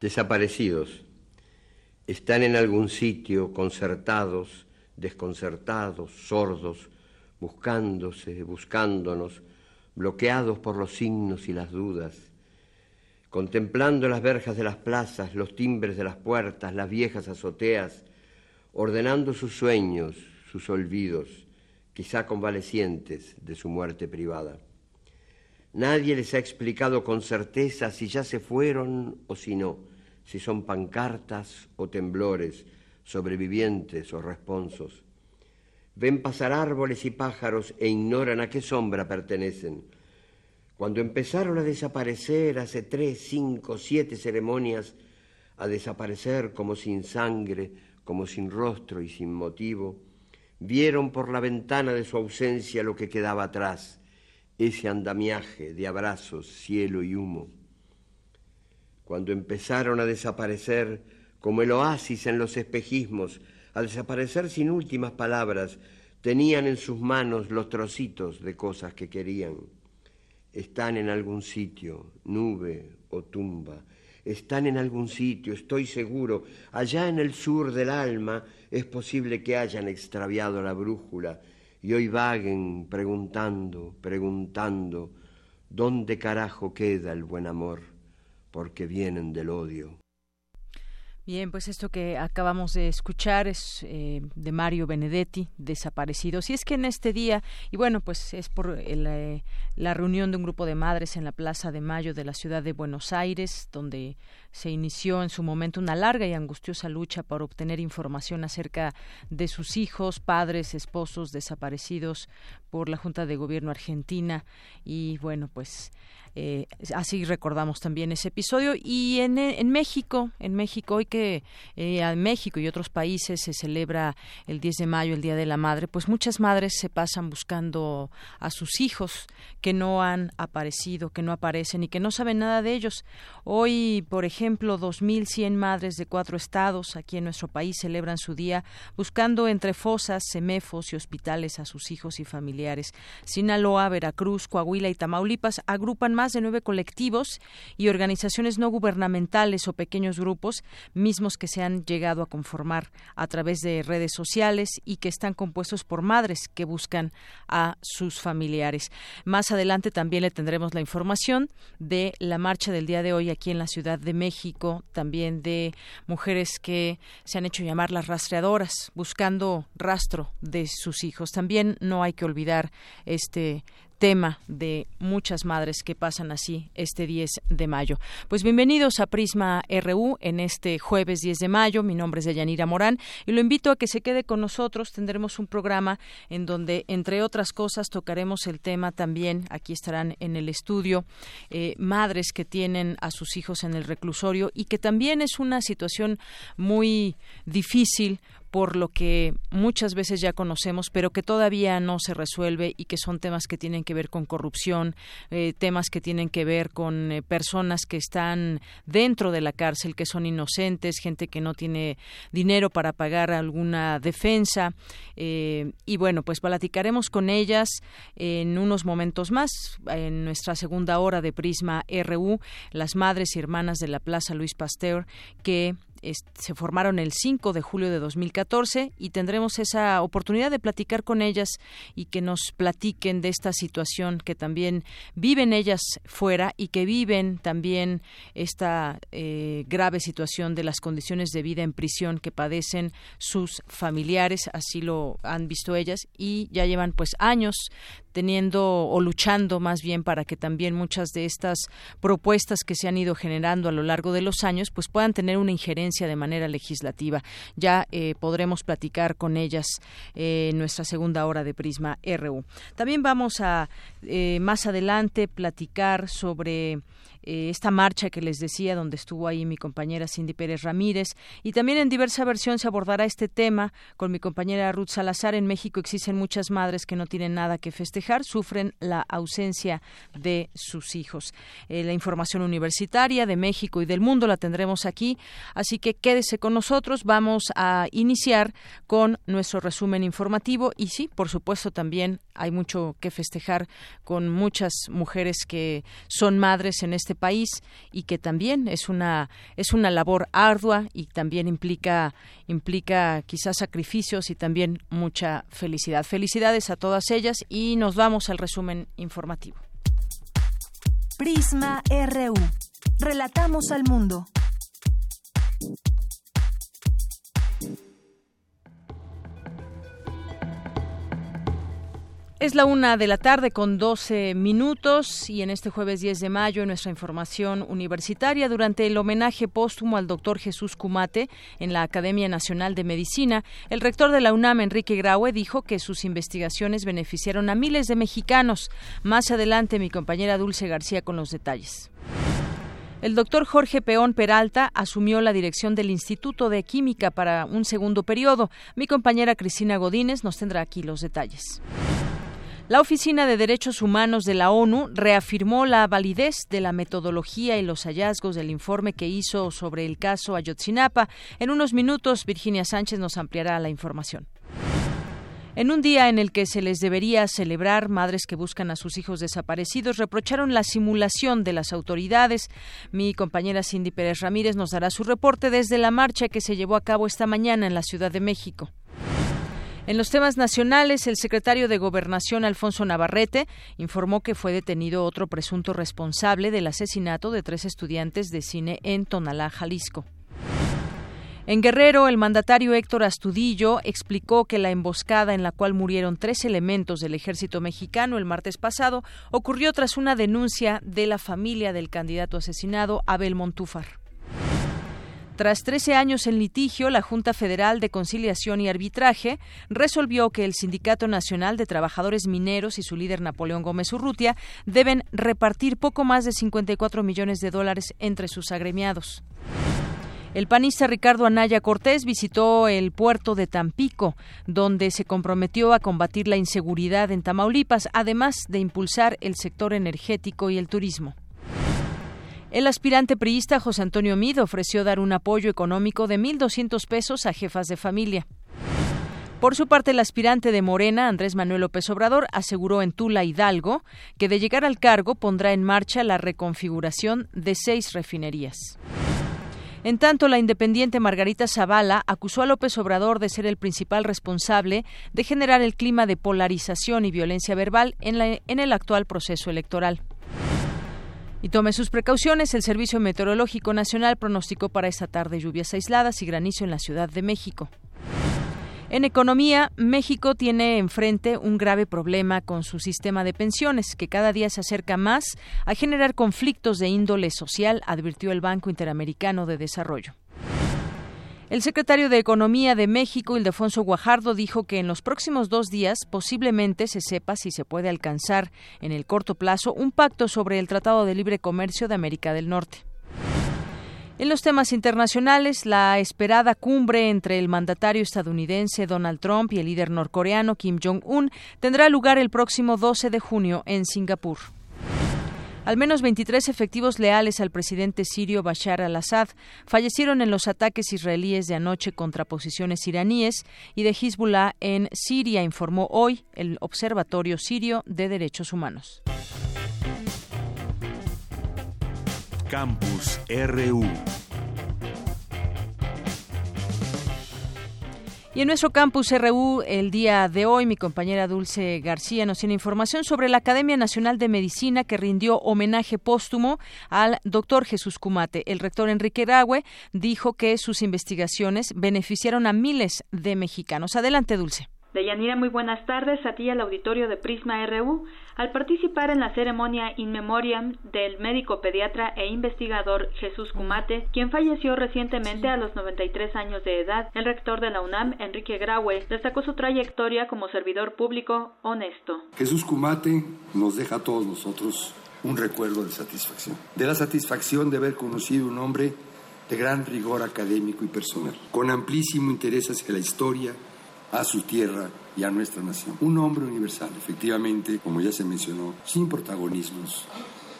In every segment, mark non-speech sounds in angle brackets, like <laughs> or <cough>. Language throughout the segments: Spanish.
Desaparecidos. Están en algún sitio concertados, desconcertados, sordos, buscándose, buscándonos, bloqueados por los signos y las dudas, contemplando las verjas de las plazas, los timbres de las puertas, las viejas azoteas, ordenando sus sueños, sus olvidos, quizá convalecientes de su muerte privada. Nadie les ha explicado con certeza si ya se fueron o si no, si son pancartas o temblores, sobrevivientes o responsos. Ven pasar árboles y pájaros e ignoran a qué sombra pertenecen. Cuando empezaron a desaparecer hace tres, cinco, siete ceremonias, a desaparecer como sin sangre, como sin rostro y sin motivo, vieron por la ventana de su ausencia lo que quedaba atrás, ese andamiaje de abrazos, cielo y humo. Cuando empezaron a desaparecer como el oasis en los espejismos, a desaparecer sin últimas palabras, tenían en sus manos los trocitos de cosas que querían. Están en algún sitio, nube o tumba. Están en algún sitio, estoy seguro. Allá en el sur del alma es posible que hayan extraviado la brújula y hoy vaguen preguntando, preguntando, ¿dónde carajo queda el buen amor? Porque vienen del odio. Bien, pues esto que acabamos de escuchar es eh, de Mario Benedetti, Desaparecidos. Y es que en este día, y bueno, pues es por eh, la reunión de un grupo de madres en la Plaza de Mayo de la ciudad de Buenos Aires, donde se inició en su momento una larga y angustiosa lucha por obtener información acerca de sus hijos, padres, esposos desaparecidos por la Junta de Gobierno argentina. Y bueno, pues eh, así recordamos también ese episodio. Y en, en México, en México, hoy que eh, en México y otros países se celebra el 10 de mayo, el Día de la Madre, pues muchas madres se pasan buscando a sus hijos que no han aparecido, que no aparecen y que no saben nada de ellos. Hoy, por ejemplo, 2.100 madres de cuatro estados aquí en nuestro país celebran su día buscando entre fosas, semefos y hospitales a sus hijos y familiares. Sinaloa, Veracruz, Coahuila y Tamaulipas agrupan más de nueve colectivos y organizaciones no gubernamentales o pequeños grupos, mismos que se han llegado a conformar a través de redes sociales y que están compuestos por madres que buscan a sus familiares. Más adelante también le tendremos la información de la marcha del día de hoy aquí en la Ciudad de México, también de mujeres que se han hecho llamar las rastreadoras, buscando rastro de sus hijos. También no hay que olvidar este tema de muchas madres que pasan así este 10 de mayo. Pues bienvenidos a Prisma RU en este jueves 10 de mayo. Mi nombre es Deyanira Morán y lo invito a que se quede con nosotros. Tendremos un programa en donde, entre otras cosas, tocaremos el tema también, aquí estarán en el estudio, eh, madres que tienen a sus hijos en el reclusorio y que también es una situación muy difícil por lo que muchas veces ya conocemos, pero que todavía no se resuelve y que son temas que tienen que ver con corrupción, eh, temas que tienen que ver con eh, personas que están dentro de la cárcel, que son inocentes, gente que no tiene dinero para pagar alguna defensa. Eh, y bueno, pues platicaremos con ellas en unos momentos más, en nuestra segunda hora de Prisma RU, las madres y hermanas de la Plaza Luis Pasteur, que se formaron el 5 de julio de 2014 y tendremos esa oportunidad de platicar con ellas y que nos platiquen de esta situación que también viven ellas fuera y que viven también esta eh, grave situación de las condiciones de vida en prisión que padecen sus familiares, así lo han visto ellas y ya llevan pues años teniendo o luchando más bien para que también muchas de estas propuestas que se han ido generando a lo largo de los años pues puedan tener una injerencia de manera legislativa. Ya eh, podremos platicar con ellas eh, en nuestra segunda hora de Prisma RU. También vamos a eh, más adelante platicar sobre eh, esta marcha que les decía, donde estuvo ahí mi compañera Cindy Pérez Ramírez. Y también en diversa versión se abordará este tema con mi compañera Ruth Salazar. En México existen muchas madres que no tienen nada que festejar, sufren la ausencia de sus hijos. Eh, la información universitaria de México y del mundo la tendremos aquí, así que quédese con nosotros. Vamos a iniciar con nuestro resumen informativo y sí, por supuesto, también hay mucho que festejar con muchas mujeres que son madres en este país y que también es una es una labor ardua y también implica implica quizás sacrificios y también mucha felicidad. Felicidades a todas ellas y nos vamos al resumen informativo. Prisma RU. Relatamos al mundo. Es la una de la tarde con 12 minutos y en este jueves 10 de mayo en nuestra información universitaria durante el homenaje póstumo al doctor Jesús Cumate en la Academia Nacional de Medicina, el rector de la UNAM, Enrique Graue, dijo que sus investigaciones beneficiaron a miles de mexicanos. Más adelante mi compañera Dulce García con los detalles. El doctor Jorge Peón Peralta asumió la dirección del Instituto de Química para un segundo periodo. Mi compañera Cristina Godínez nos tendrá aquí los detalles. La Oficina de Derechos Humanos de la ONU reafirmó la validez de la metodología y los hallazgos del informe que hizo sobre el caso Ayotzinapa. En unos minutos, Virginia Sánchez nos ampliará la información. En un día en el que se les debería celebrar, madres que buscan a sus hijos desaparecidos reprocharon la simulación de las autoridades. Mi compañera Cindy Pérez Ramírez nos dará su reporte desde la marcha que se llevó a cabo esta mañana en la Ciudad de México. En los temas nacionales, el secretario de Gobernación, Alfonso Navarrete, informó que fue detenido otro presunto responsable del asesinato de tres estudiantes de cine en Tonalá, Jalisco. En Guerrero, el mandatario Héctor Astudillo explicó que la emboscada en la cual murieron tres elementos del ejército mexicano el martes pasado ocurrió tras una denuncia de la familia del candidato asesinado Abel Montúfar. Tras 13 años en litigio, la Junta Federal de Conciliación y Arbitraje resolvió que el Sindicato Nacional de Trabajadores Mineros y su líder Napoleón Gómez Urrutia deben repartir poco más de 54 millones de dólares entre sus agremiados. El panista Ricardo Anaya Cortés visitó el puerto de Tampico, donde se comprometió a combatir la inseguridad en Tamaulipas, además de impulsar el sector energético y el turismo. El aspirante priista José Antonio Mid ofreció dar un apoyo económico de 1.200 pesos a jefas de familia. Por su parte, el aspirante de Morena, Andrés Manuel López Obrador, aseguró en Tula Hidalgo que de llegar al cargo pondrá en marcha la reconfiguración de seis refinerías. En tanto, la independiente Margarita Zavala acusó a López Obrador de ser el principal responsable de generar el clima de polarización y violencia verbal en, en el actual proceso electoral. Y tome sus precauciones. El Servicio Meteorológico Nacional pronosticó para esta tarde lluvias aisladas y granizo en la Ciudad de México. En economía, México tiene enfrente un grave problema con su sistema de pensiones, que cada día se acerca más a generar conflictos de índole social, advirtió el Banco Interamericano de Desarrollo. El secretario de Economía de México, Ildefonso Guajardo, dijo que en los próximos dos días posiblemente se sepa si se puede alcanzar en el corto plazo un pacto sobre el Tratado de Libre Comercio de América del Norte. En los temas internacionales, la esperada cumbre entre el mandatario estadounidense Donald Trump y el líder norcoreano Kim Jong-un tendrá lugar el próximo 12 de junio en Singapur. Al menos 23 efectivos leales al presidente sirio Bashar al-Assad fallecieron en los ataques israelíes de anoche contra posiciones iraníes y de Hezbollah en Siria, informó hoy el Observatorio Sirio de Derechos Humanos. Campus RU Y en nuestro campus RU el día de hoy mi compañera Dulce García nos tiene información sobre la Academia Nacional de Medicina que rindió homenaje póstumo al doctor Jesús Cumate. El rector Enrique Rague dijo que sus investigaciones beneficiaron a miles de mexicanos. Adelante, Dulce. Deyanira, muy buenas tardes a ti al auditorio de Prisma RU. Al participar en la ceremonia in memoriam del médico pediatra e investigador Jesús Cumate, quien falleció recientemente a los 93 años de edad, el rector de la UNAM, Enrique Graue, destacó su trayectoria como servidor público honesto. Jesús Cumate nos deja a todos nosotros un recuerdo de satisfacción, de la satisfacción de haber conocido un hombre de gran rigor académico y personal, con amplísimo interés hacia la historia, a su tierra y a nuestra nación. Un hombre universal, efectivamente, como ya se mencionó, sin protagonismos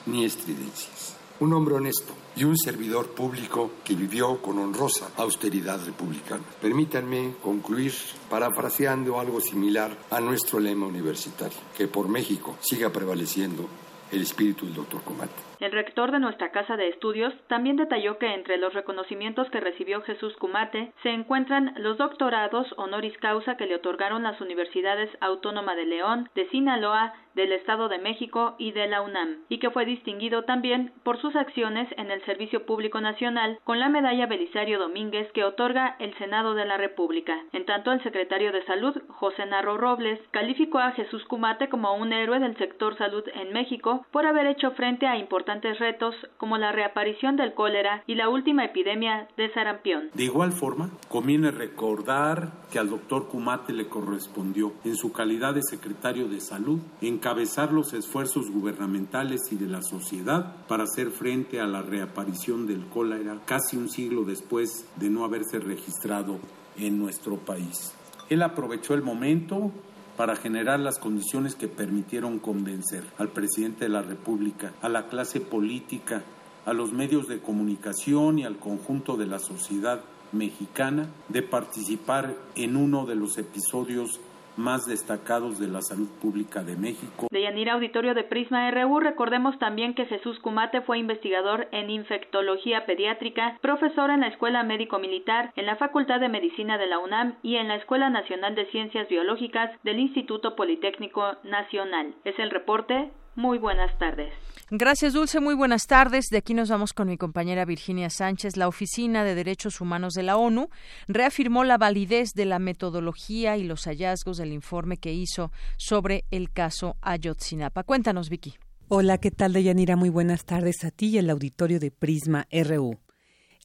ni estridencias. Un hombre honesto y un servidor público que vivió con honrosa austeridad republicana. Permítanme concluir parafraseando algo similar a nuestro lema universitario, que por México siga prevaleciendo el espíritu del doctor Comate. El rector de nuestra casa de estudios también detalló que entre los reconocimientos que recibió Jesús Cumate se encuentran los doctorados honoris causa que le otorgaron las universidades Autónoma de León, de Sinaloa, del Estado de México y de la UNAM, y que fue distinguido también por sus acciones en el Servicio Público Nacional con la medalla Belisario Domínguez que otorga el Senado de la República. En tanto, el secretario de Salud, José Narro Robles, calificó a Jesús Cumate como un héroe del sector salud en México por haber hecho frente a importantes retos como la reaparición del cólera y la última epidemia de sarampión. De igual forma, conviene recordar que al doctor Kumate le correspondió, en su calidad de secretario de salud, encabezar los esfuerzos gubernamentales y de la sociedad para hacer frente a la reaparición del cólera casi un siglo después de no haberse registrado en nuestro país. Él aprovechó el momento para generar las condiciones que permitieron convencer al presidente de la República, a la clase política, a los medios de comunicación y al conjunto de la sociedad mexicana de participar en uno de los episodios más destacados de la salud pública de México. De Yanira Auditorio de Prisma RU, recordemos también que Jesús Cumate fue investigador en infectología pediátrica, profesor en la Escuela Médico Militar, en la Facultad de Medicina de la UNAM y en la Escuela Nacional de Ciencias Biológicas del Instituto Politécnico Nacional. Es el reporte. Muy buenas tardes. Gracias, Dulce. Muy buenas tardes. De aquí nos vamos con mi compañera Virginia Sánchez. La Oficina de Derechos Humanos de la ONU reafirmó la validez de la metodología y los hallazgos del informe que hizo sobre el caso Ayotzinapa. Cuéntanos, Vicky. Hola, ¿qué tal, Deyanira? Muy buenas tardes a ti y al auditorio de Prisma RU.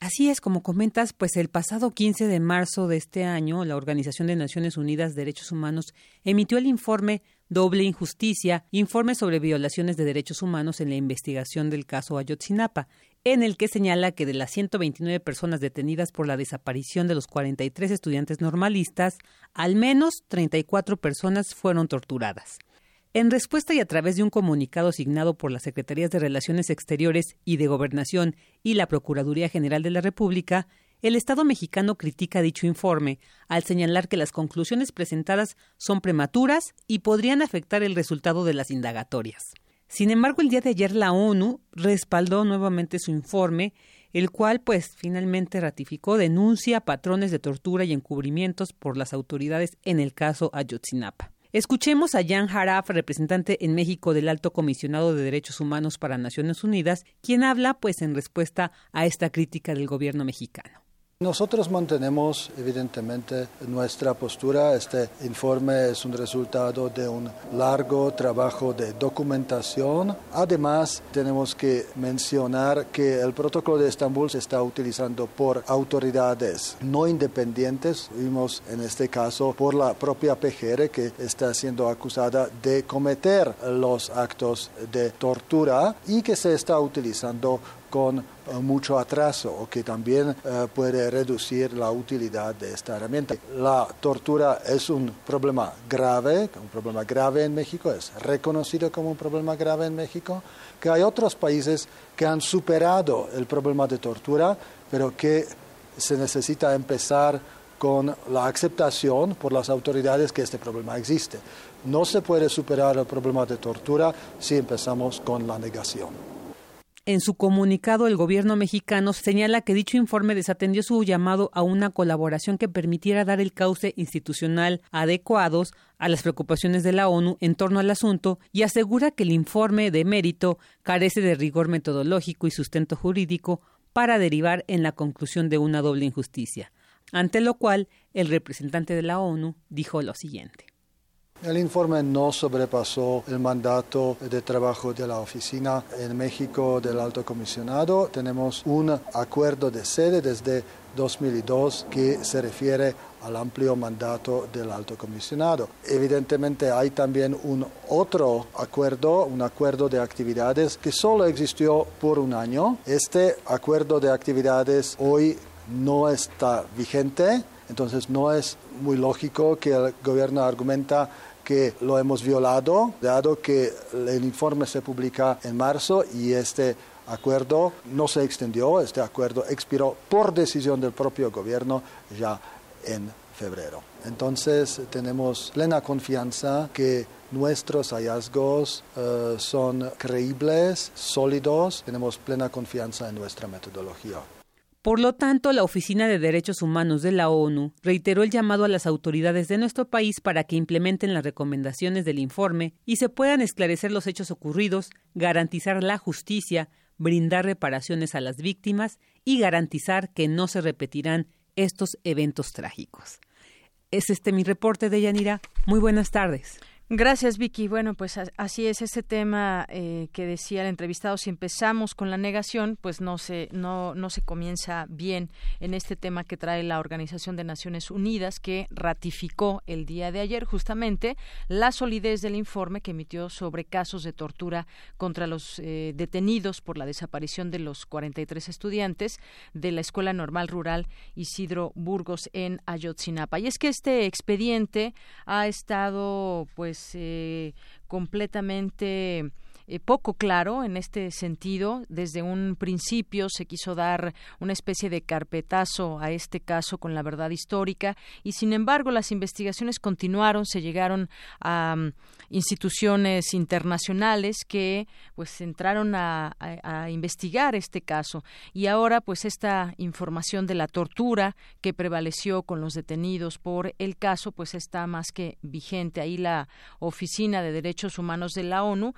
Así es, como comentas, pues el pasado 15 de marzo de este año, la Organización de Naciones Unidas de Derechos Humanos emitió el informe Doble Injusticia, informe sobre violaciones de derechos humanos en la investigación del caso Ayotzinapa, en el que señala que de las 129 personas detenidas por la desaparición de los 43 estudiantes normalistas, al menos 34 personas fueron torturadas. En respuesta y a través de un comunicado asignado por las Secretarías de Relaciones Exteriores y de Gobernación y la Procuraduría General de la República, el Estado mexicano critica dicho informe al señalar que las conclusiones presentadas son prematuras y podrían afectar el resultado de las indagatorias. Sin embargo, el día de ayer la ONU respaldó nuevamente su informe, el cual pues finalmente ratificó denuncia patrones de tortura y encubrimientos por las autoridades en el caso Ayotzinapa. Escuchemos a Jan Haraf, representante en México del Alto Comisionado de Derechos Humanos para Naciones Unidas, quien habla pues en respuesta a esta crítica del gobierno mexicano. Nosotros mantenemos evidentemente nuestra postura. Este informe es un resultado de un largo trabajo de documentación. Además, tenemos que mencionar que el protocolo de Estambul se está utilizando por autoridades no independientes. Vimos en este caso por la propia PGR que está siendo acusada de cometer los actos de tortura y que se está utilizando con eh, mucho atraso o que también eh, puede reducir la utilidad de esta herramienta. La tortura es un problema grave, un problema grave en México, es reconocido como un problema grave en México, que hay otros países que han superado el problema de tortura, pero que se necesita empezar con la aceptación por las autoridades que este problema existe. No se puede superar el problema de tortura si empezamos con la negación. En su comunicado, el gobierno mexicano señala que dicho informe desatendió su llamado a una colaboración que permitiera dar el cauce institucional adecuados a las preocupaciones de la ONU en torno al asunto y asegura que el informe de mérito carece de rigor metodológico y sustento jurídico para derivar en la conclusión de una doble injusticia. ante lo cual el representante de la ONU dijo lo siguiente. El informe no sobrepasó el mandato de trabajo de la oficina en México del Alto Comisionado. Tenemos un acuerdo de sede desde 2002 que se refiere al amplio mandato del alto comisionado. Evidentemente hay también un otro acuerdo, un acuerdo de actividades que solo existió por un año. Este acuerdo de actividades hoy no está vigente, entonces no es muy lógico que el gobierno argumenta que lo hemos violado, dado que el informe se publica en marzo y este acuerdo no se extendió, este acuerdo expiró por decisión del propio gobierno ya en febrero. Entonces tenemos plena confianza que nuestros hallazgos eh, son creíbles, sólidos, tenemos plena confianza en nuestra metodología. Por lo tanto, la Oficina de Derechos Humanos de la ONU reiteró el llamado a las autoridades de nuestro país para que implementen las recomendaciones del informe y se puedan esclarecer los hechos ocurridos, garantizar la justicia, brindar reparaciones a las víctimas y garantizar que no se repetirán estos eventos trágicos. Es este mi reporte de Yanira. Muy buenas tardes. Gracias, Vicky. Bueno, pues así es este tema eh, que decía el entrevistado. Si empezamos con la negación, pues no se no no se comienza bien en este tema que trae la Organización de Naciones Unidas, que ratificó el día de ayer justamente la solidez del informe que emitió sobre casos de tortura contra los eh, detenidos por la desaparición de los 43 estudiantes de la Escuela Normal Rural Isidro Burgos en Ayotzinapa. Y es que este expediente ha estado, pues pues, completamente eh, poco claro en este sentido. Desde un principio se quiso dar una especie de carpetazo a este caso con la verdad histórica y sin embargo las investigaciones continuaron, se llegaron a mm, instituciones internacionales que pues entraron a, investigar este caso y ahora pues esta información de la tortura que prevaleció con los detenidos por el caso pues está más que vigente. Ahí la Oficina de Derechos Humanos de la ONU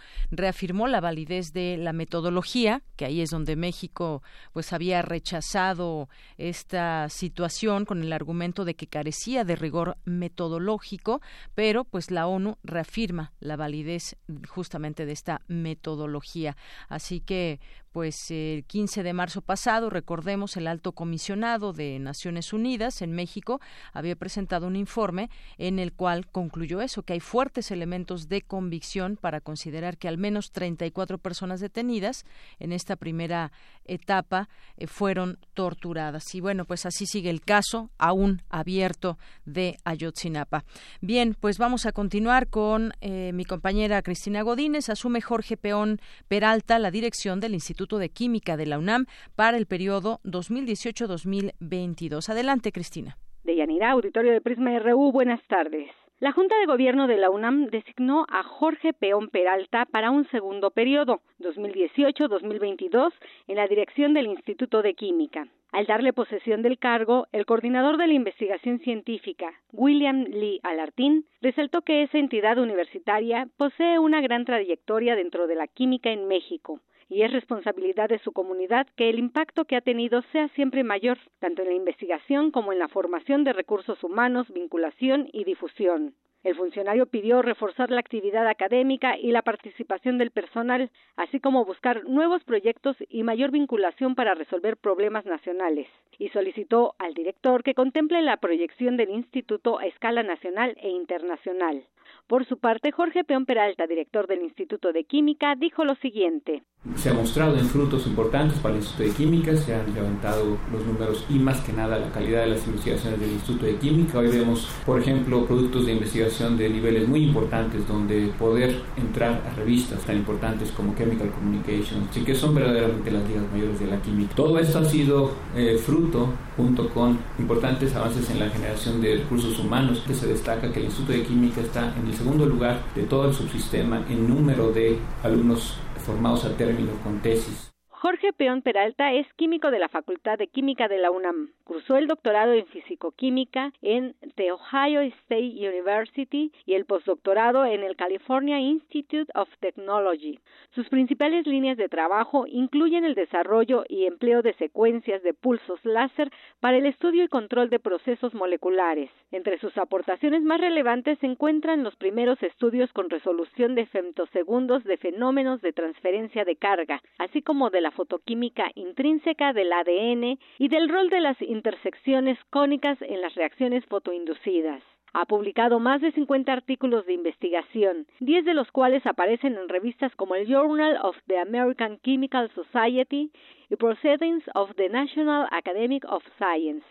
afirmó la validez de la metodología, que ahí es donde México pues había rechazado esta situación con el argumento de que carecía de rigor metodológico, pero pues la ONU reafirma la validez justamente de esta metodología. Así que pues el 15 de marzo pasado, recordemos, el alto comisionado de Naciones Unidas en México había presentado un informe en el cual concluyó eso, que hay fuertes elementos de convicción para considerar que al menos 34 personas detenidas en esta primera etapa eh, fueron torturadas. Y bueno, pues así sigue el caso aún abierto de Ayotzinapa. Bien, pues vamos a continuar con eh, mi compañera Cristina Godínez. Asume Jorge Peón Peralta la dirección del Instituto de Química de la UNAM para el periodo 2018-2022. Adelante, Cristina. De Yanira, auditorio de Prisma RU, buenas tardes. La Junta de Gobierno de la UNAM designó a Jorge Peón Peralta para un segundo periodo, 2018-2022, en la dirección del Instituto de Química. Al darle posesión del cargo, el coordinador de la investigación científica, William Lee Alartín, resaltó que esa entidad universitaria posee una gran trayectoria dentro de la química en México, y es responsabilidad de su comunidad que el impacto que ha tenido sea siempre mayor, tanto en la investigación como en la formación de recursos humanos, vinculación y difusión. El funcionario pidió reforzar la actividad académica y la participación del personal, así como buscar nuevos proyectos y mayor vinculación para resolver problemas nacionales, y solicitó al director que contemple la proyección del instituto a escala nacional e internacional. Por su parte, Jorge Peón Peralta, director del Instituto de Química, dijo lo siguiente. Se ha mostrado en frutos importantes para el Instituto de Química, se han levantado los números y más que nada la calidad de las investigaciones del Instituto de Química. Hoy vemos, por ejemplo, productos de investigación de niveles muy importantes donde poder entrar a revistas tan importantes como Chemical Communications, y que son verdaderamente las ligas mayores de la química. Todo esto ha sido eh, fruto, junto con importantes avances en la generación de recursos humanos, que se destaca que el Instituto de Química está en el segundo lugar de todo el subsistema en número de alumnos formados a término con tesis. Jorge Peón Peralta es químico de la Facultad de Química de la UNAM. Cursó el doctorado en fisicoquímica en The Ohio State University y el postdoctorado en el California Institute of Technology. Sus principales líneas de trabajo incluyen el desarrollo y empleo de secuencias de pulsos láser para el estudio y control de procesos moleculares. Entre sus aportaciones más relevantes se encuentran los primeros estudios con resolución de femtosegundos de fenómenos de transferencia de carga, así como de la fotoquímica intrínseca del ADN y del rol de las intersecciones cónicas en las reacciones fotoinducidas. Ha publicado más de 50 artículos de investigación, 10 de los cuales aparecen en revistas como el Journal of the American Chemical Society y Proceedings of the National Academy of Science.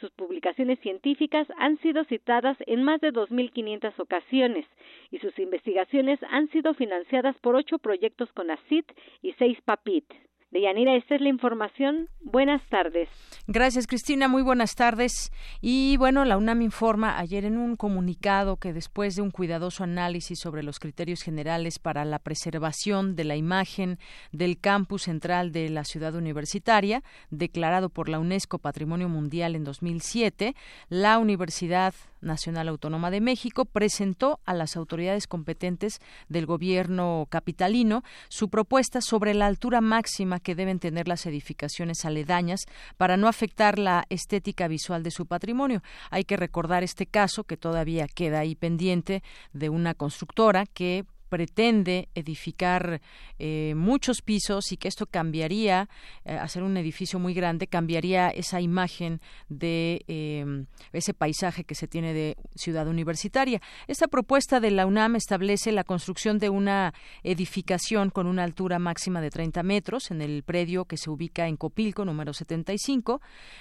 Sus publicaciones científicas han sido citadas en más de 2.500 ocasiones y sus investigaciones han sido financiadas por ocho proyectos con ACID y seis PAPIT. Deyanira, esta es la información. Buenas tardes. Gracias, Cristina. Muy buenas tardes. Y bueno, la UNAM informa ayer en un comunicado que después de un cuidadoso análisis sobre los criterios generales para la preservación de la imagen del campus central de la ciudad universitaria, declarado por la UNESCO Patrimonio Mundial en 2007, la Universidad Nacional Autónoma de México presentó a las autoridades competentes del gobierno capitalino su propuesta sobre la altura máxima que deben tener las edificaciones aledañas para no afectar la estética visual de su patrimonio. Hay que recordar este caso que todavía queda ahí pendiente de una constructora que pretende edificar eh, muchos pisos y que esto cambiaría, eh, hacer un edificio muy grande, cambiaría esa imagen de eh, ese paisaje que se tiene de ciudad universitaria. Esta propuesta de la UNAM establece la construcción de una edificación con una altura máxima de 30 metros en el predio que se ubica en Copilco, número 75.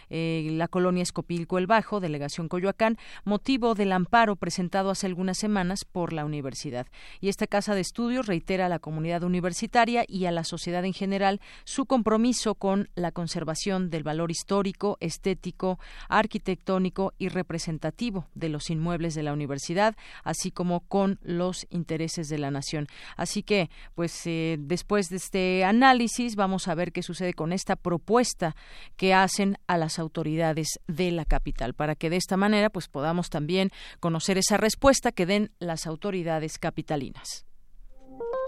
la colonia es Copilco el Bajo, delegación Coyoacán, motivo del amparo presentado hace algunas semanas por la universidad. Y esta Casa de Estudios reitera a la comunidad universitaria y a la sociedad en general su compromiso con la conservación del valor histórico, estético, arquitectónico y representativo de los inmuebles de la universidad, así como con los intereses de la nación. Así que, pues, eh, después de este análisis, vamos a ver qué sucede con esta propuesta que hacen a las autoridades de la capital, para que de esta manera, pues, podamos también conocer esa respuesta que den las autoridades capitalinas.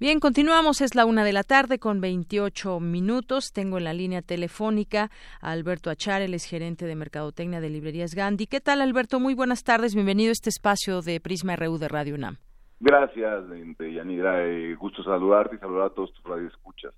Bien, continuamos. Es la una de la tarde con 28 minutos. Tengo en la línea telefónica a Alberto Achar, el es gerente de Mercadotecnia de Librerías Gandhi. ¿Qué tal, Alberto? Muy buenas tardes. Bienvenido a este espacio de Prisma RU de Radio UNAM. Gracias, Yanira. Eh, gusto saludarte y saludar a todos tus radioescuchas.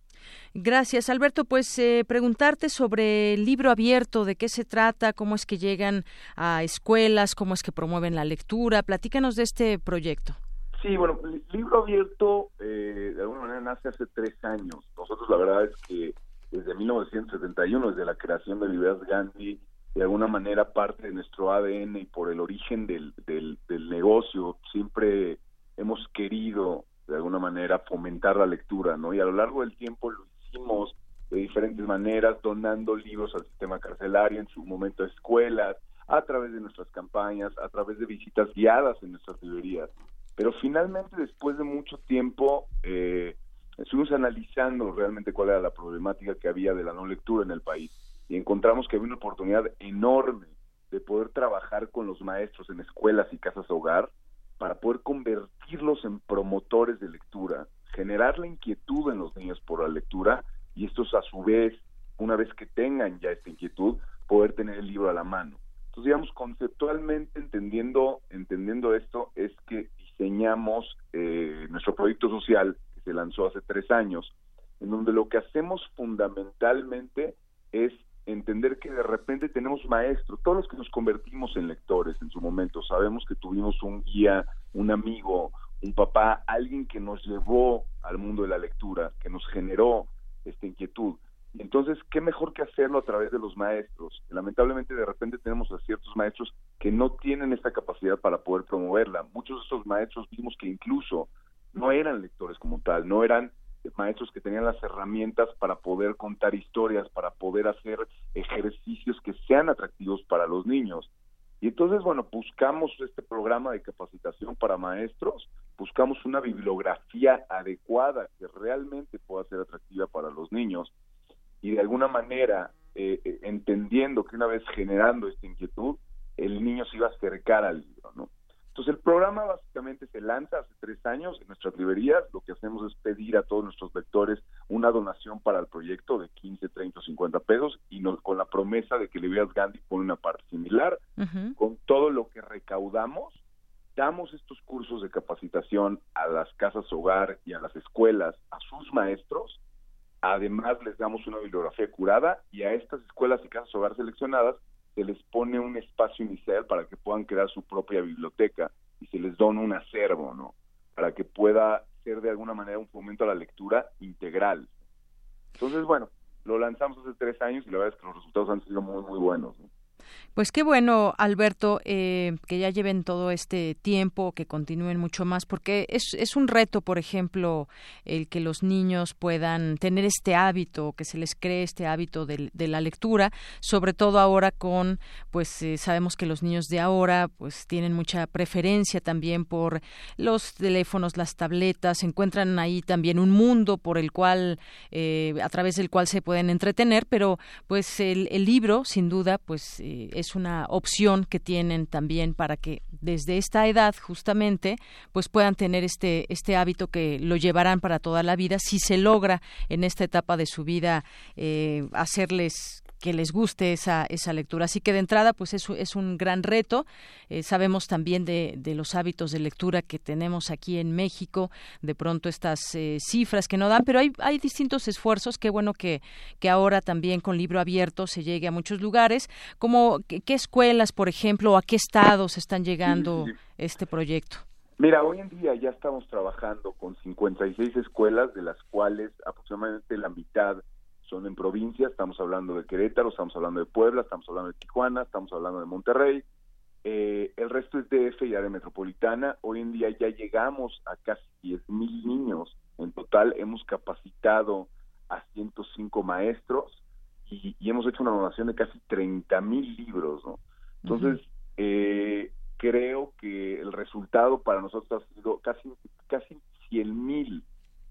Gracias, Alberto. Pues eh, preguntarte sobre el libro abierto, de qué se trata, cómo es que llegan a escuelas, cómo es que promueven la lectura. Platícanos de este proyecto. Sí, bueno, libro abierto eh, de alguna manera nace hace tres años. Nosotros la verdad es que desde 1971, desde la creación de Liberas Gandhi, de alguna manera parte de nuestro ADN y por el origen del, del, del negocio, siempre hemos querido de alguna manera fomentar la lectura, ¿no? Y a lo largo del tiempo lo hicimos de diferentes maneras, donando libros al sistema carcelario, en su momento a escuelas, a través de nuestras campañas, a través de visitas guiadas en nuestras librerías. Pero finalmente, después de mucho tiempo, eh, estuvimos analizando realmente cuál era la problemática que había de la no lectura en el país y encontramos que había una oportunidad enorme de poder trabajar con los maestros en escuelas y casas hogar para poder convertirlos en promotores de lectura, generar la inquietud en los niños por la lectura y estos a su vez, una vez que tengan ya esta inquietud, poder tener el libro a la mano. Entonces, digamos, conceptualmente entendiendo, entendiendo esto, es que diseñamos eh, nuestro proyecto social que se lanzó hace tres años, en donde lo que hacemos fundamentalmente es entender que de repente tenemos maestros, todos los que nos convertimos en lectores en su momento, sabemos que tuvimos un guía, un amigo, un papá, alguien que nos llevó al mundo de la lectura, que nos generó esta inquietud. Entonces, ¿qué mejor que hacer hacerlo a través de los maestros. Lamentablemente de repente tenemos a ciertos maestros que no tienen esta capacidad para poder promoverla. Muchos de esos maestros vimos que incluso no eran lectores como tal, no eran maestros que tenían las herramientas para poder contar historias, para poder hacer ejercicios que sean atractivos para los niños. Y entonces, bueno, buscamos este programa de capacitación para maestros, buscamos una bibliografía adecuada que realmente pueda ser atractiva para los niños y de alguna manera, eh, eh, entendiendo que una vez generando esta inquietud, el niño se iba a acercar al libro, ¿no? Entonces el programa básicamente se lanza hace tres años en nuestras librerías. Lo que hacemos es pedir a todos nuestros lectores una donación para el proyecto de 15, 30 o 50 pesos y nos, con la promesa de que Librerías Gandhi pone una parte similar. Con todo lo que recaudamos, damos estos cursos de capacitación a las casas hogar y a las escuelas, a sus maestros. Además les damos una bibliografía curada y a estas escuelas y casas hogar seleccionadas se les pone un espacio inicial para que puedan crear su propia biblioteca y se les dona un acervo, ¿no? Para que pueda ser de alguna manera un fomento a la lectura integral. Entonces, bueno, lo lanzamos hace tres años y la verdad es que los resultados han sido muy, muy buenos. ¿no? Pues qué bueno, Alberto, eh, que ya lleven todo este tiempo, que continúen mucho más, porque es, es un reto, por ejemplo, el que los niños puedan tener este hábito, que se les cree este hábito de, la lectura, sobre todo ahora con, pues eh, sabemos que los niños de ahora, pues tienen mucha preferencia también por los teléfonos, las tabletas, encuentran ahí también un mundo por el cual, eh, a través del cual se pueden entretener, pero pues el, el libro, sin duda, pues eh, es una opción que tienen también para que desde esta edad justamente pues puedan tener este este hábito que lo llevarán para toda la vida si se logra en esta etapa de su vida eh, hacerles que les guste esa, esa lectura. Así que de entrada, pues eso es un gran reto. Eh, sabemos también de, de, los hábitos de lectura que tenemos aquí en México, de pronto estas eh, cifras que no dan, pero hay, hay distintos esfuerzos. Qué bueno que, que ahora también con libro abierto se llegue a muchos lugares. Como, ¿qué, escuelas, por ejemplo, o a qué estados están llegando este proyecto? Mira, hoy en día ya estamos trabajando con 56 escuelas, de las cuales aproximadamente la mitad son en provincia, estamos hablando de Querétaro, estamos hablando de Puebla, estamos hablando de Tijuana, estamos hablando de Monterrey, eh, el resto es DF y área metropolitana. Hoy en día ya llegamos a casi 10 mil niños. En total hemos capacitado a 105 maestros y, hemos hecho una donación de casi 30 mil libros. ¿no? Entonces, eh, creo que el resultado para nosotros ha sido casi, casi 100 mil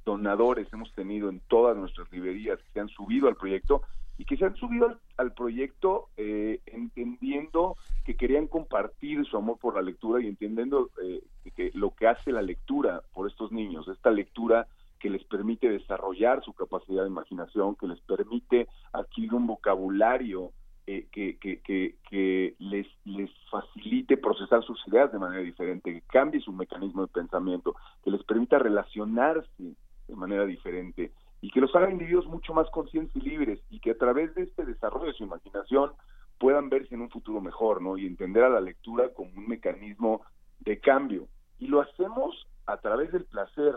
donadores hemos tenido en todas nuestras librerías que se han subido al proyecto y que se han subido al, proyecto eh, entendiendo que querían compartir su amor por la lectura y entendiendo eh, que lo que hace la lectura por estos niños, esta lectura que les permite desarrollar su capacidad de imaginación, que les permite adquirir un vocabulario eh, que, que, que, que, les, les facilite procesar sus ideas de manera diferente, que cambie su mecanismo de pensamiento, que les permita relacionarse de manera diferente y que los haga individuos mucho más conscientes y libres y que a través de este desarrollo de su imaginación puedan verse en un futuro mejor, ¿no? Y entender a la lectura como un mecanismo de cambio. Y lo hacemos a través del placer,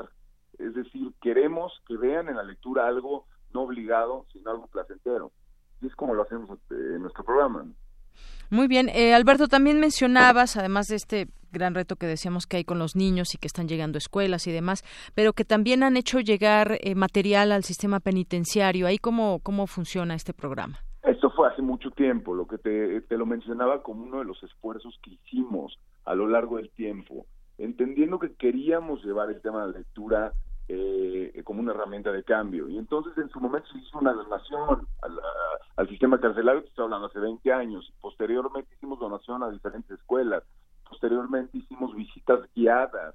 es decir, queremos que vean en la lectura algo no obligado, sino algo placentero. Y es como lo hacemos en nuestro programa. Muy bien, eh, Alberto, también mencionabas, además de este gran reto que decíamos que hay con los niños y que están llegando a escuelas y demás, pero que también han hecho llegar eh, material al sistema penitenciario. ¿Ahí cómo, cómo funciona este programa? Esto fue hace mucho tiempo, lo que te, te lo mencionaba como uno de los esfuerzos que hicimos a lo largo del tiempo, entendiendo que queríamos llevar el tema de la lectura eh, como una herramienta de cambio. Y entonces en su momento se hizo una donación al sistema carcelario, que estoy hablando hace 20 años. Posteriormente hicimos donación a diferentes escuelas. Posteriormente hicimos visitas guiadas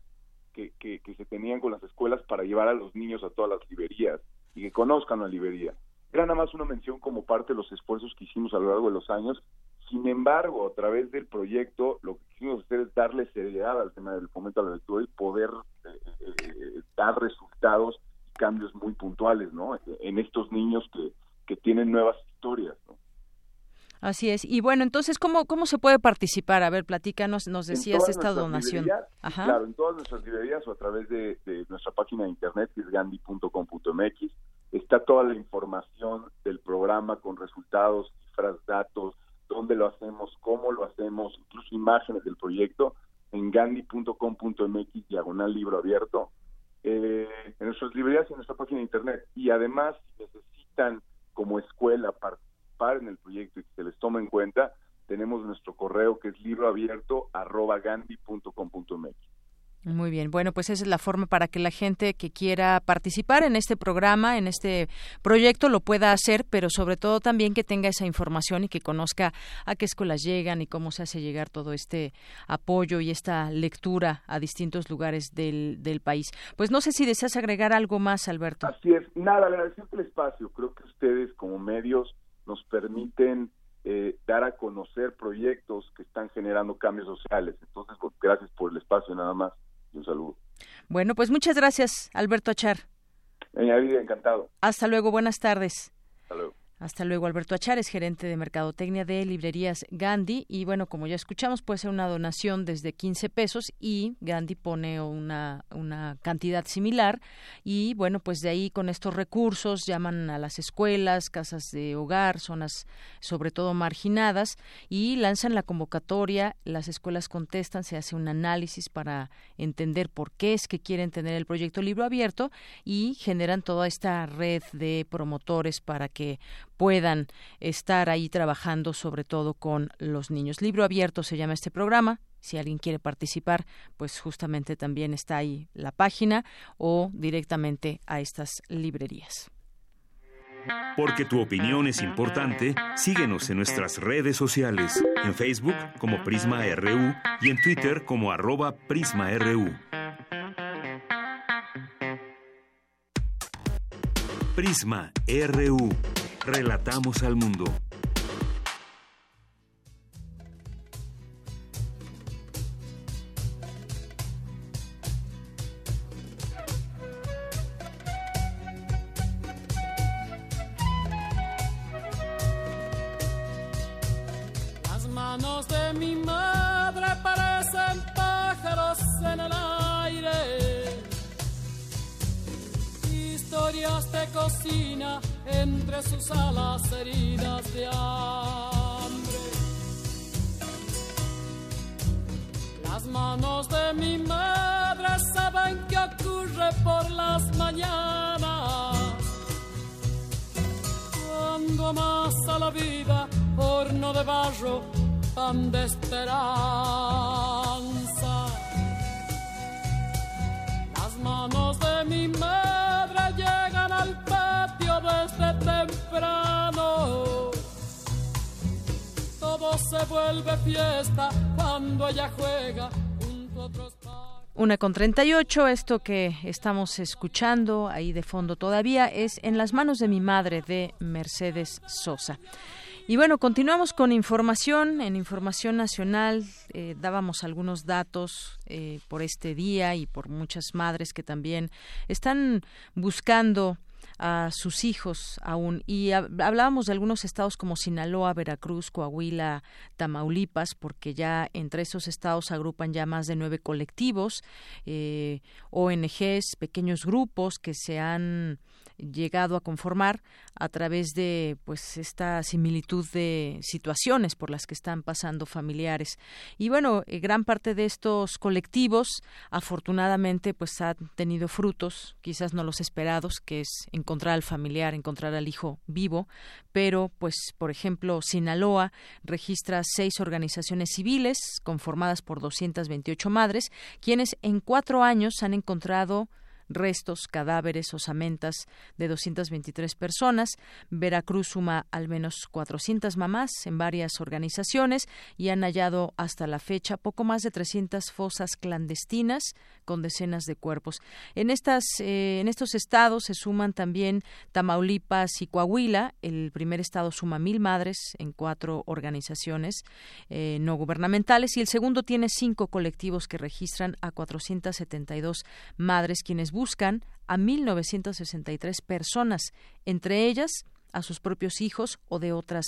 que, que, que se tenían con las escuelas para llevar a los niños a todas las librerías y que conozcan la librería. Era nada más una mención como parte de los esfuerzos que hicimos a lo largo de los años sin embargo, a través del proyecto, lo que quisimos hacer es darle seriedad al tema del fomento a la lectura y poder eh, eh, dar resultados y cambios muy puntuales, ¿no? En estos niños que, que tienen nuevas historias, ¿no? Así es. Y bueno, entonces, ¿cómo, cómo se puede participar? A ver, platícanos, nos decías esta donación. Ajá. Claro, en todas nuestras librerías o a través de, nuestra página de internet, que es gandhi.com.mx, está toda la información del programa con resultados, cifras, datos, dónde lo hacemos, cómo lo hacemos, incluso imágenes del proyecto en gandhi.com.mx diagonal libro abierto, eh, en nuestras librerías y en nuestra página de internet. Y además, si necesitan como escuela participar en el proyecto y que se les tome en cuenta, tenemos nuestro correo que es libroabierto arroba gandhi.com.mx. Muy bien, bueno, pues esa es la forma para que la gente que quiera participar en este programa, en este proyecto, lo pueda hacer, pero sobre todo también que tenga esa información y que conozca a qué escuelas llegan y cómo se hace llegar todo este apoyo y esta lectura a distintos lugares del, del país. Pues no sé si deseas agregar algo más, Alberto. Así es, nada, agradecerte el espacio. Creo que ustedes como medios nos permiten eh, dar a conocer proyectos que están generando cambios sociales. Entonces, pues, gracias por el espacio nada más un saludo. Bueno, pues muchas gracias, Alberto Achar. encantado. Hasta luego, buenas tardes. Hasta luego. Hasta luego, Alberto Achares, gerente de Mercadotecnia de Librerías Gandhi. Y bueno, como ya escuchamos, puede ser una donación desde 15 pesos y Gandhi pone una, una cantidad similar. Y bueno, pues de ahí con estos recursos llaman a las escuelas, casas de hogar, zonas sobre todo marginadas y lanzan la convocatoria. Las escuelas contestan, se hace un análisis para entender por qué es que quieren tener el proyecto libro abierto y generan toda esta red de promotores para que puedan estar ahí trabajando sobre todo con los niños. Libro abierto se llama este programa. Si alguien quiere participar, pues justamente también está ahí la página o directamente a estas librerías. Porque tu opinión es importante, síguenos en nuestras redes sociales, en Facebook como Prisma RU y en Twitter como arroba PrismaRU. Prisma RU. Relatamos al mundo. Las manos de mi madre parecen pájaros en el aire. Historias de cocina entre sus alas heridas de hambre. Las manos de mi madre saben qué ocurre por las mañanas. Cuando amasa la vida, horno de barro, pan de esperanza. Las manos de mi madre desde temprano. Todo se vuelve fiesta cuando ella juega junto a otros Una con 38, esto que estamos escuchando ahí de fondo todavía es En las manos de mi madre de Mercedes Sosa. Y bueno, continuamos con información. En Información Nacional eh, dábamos algunos datos eh, por este día y por muchas madres que también están buscando a sus hijos aún. Y hablábamos de algunos estados como Sinaloa, Veracruz, Coahuila, Tamaulipas, porque ya entre esos estados agrupan ya más de nueve colectivos, eh, ONGs, pequeños grupos que se han llegado a conformar a través de pues esta similitud de situaciones por las que están pasando familiares. Y bueno eh, gran parte de estos colectivos afortunadamente pues han tenido frutos quizás no los esperados que es encontrar al familiar encontrar al hijo vivo pero pues por ejemplo Sinaloa registra seis organizaciones civiles conformadas por 228 madres quienes en cuatro años han encontrado restos, cadáveres, osamentas de 223 personas. Veracruz suma al menos 400 mamás en varias organizaciones y han hallado hasta la fecha poco más de 300 fosas clandestinas con decenas de cuerpos. En, estas, eh, en estos estados se suman también Tamaulipas y Coahuila. El primer estado suma mil madres en cuatro organizaciones eh, no gubernamentales y el segundo tiene cinco colectivos que registran a 472 madres quienes buscan a 1.963 personas, entre ellas a sus propios hijos o de otras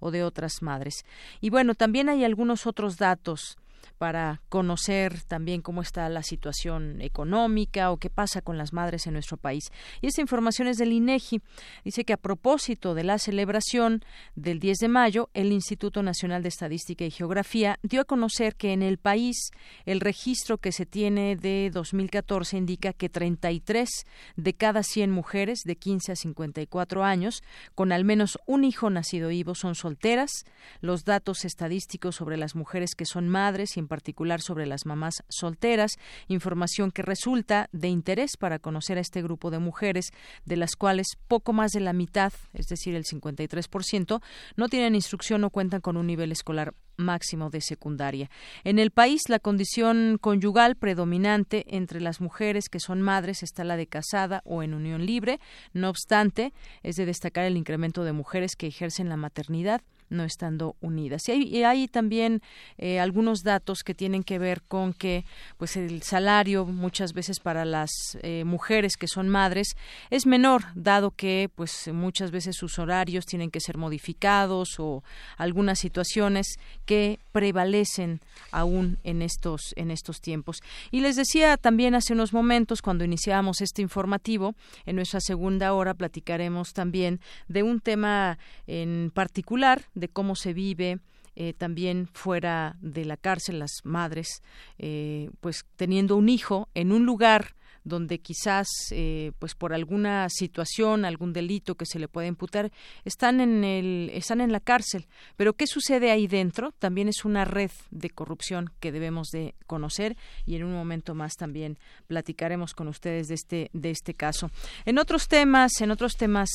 o de otras madres. Y bueno, también hay algunos otros datos para conocer también cómo está la situación económica o qué pasa con las madres en nuestro país. Y esta información es del INEGI. Dice que a propósito de la celebración del 10 de mayo, el Instituto Nacional de Estadística y Geografía dio a conocer que en el país el registro que se tiene de 2014 indica que 33 de cada 100 mujeres de 15 a 54 años con al menos un hijo nacido vivo son solteras. Los datos estadísticos sobre las mujeres que son madres y particular sobre las mamás solteras, información que resulta de interés para conocer a este grupo de mujeres, de las cuales poco más de la mitad, es decir, el 53%, no tienen instrucción o cuentan con un nivel escolar máximo de secundaria. En el país, la condición conyugal predominante entre las mujeres que son madres está la de casada o en unión libre. No obstante, es de destacar el incremento de mujeres que ejercen la maternidad no estando unidas. Y hay, también eh, algunos datos que tienen que ver con que pues el salario muchas veces para las eh, mujeres que son madres es menor, dado que pues muchas veces sus horarios tienen que ser modificados o algunas situaciones que prevalecen aún en estos en estos tiempos. Y les decía también hace unos momentos cuando iniciábamos este informativo, en nuestra segunda hora platicaremos también de un tema en particular de cómo se vive eh, también fuera de la cárcel las madres eh, pues teniendo un hijo en un lugar donde quizás eh, pues por alguna situación algún delito que se le puede imputar están en el están en la cárcel. Pero qué sucede ahí dentro también es una red de corrupción que debemos de conocer y en un momento más también platicaremos con ustedes de este de este caso. En otros temas en otros temas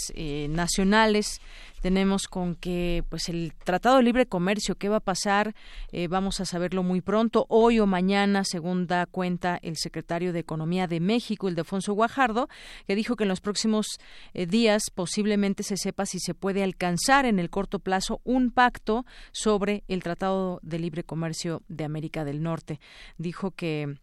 nacionales tenemos con que pues el Tratado de Libre Comercio, ¿qué va a pasar? Eh, vamos a saberlo muy pronto, hoy o mañana, según da cuenta el secretario de Economía de México, el Defonso Guajardo, que dijo que en los próximos eh, días posiblemente se sepa si se puede alcanzar en el corto plazo un pacto sobre el Tratado de Libre Comercio de América del Norte. Dijo que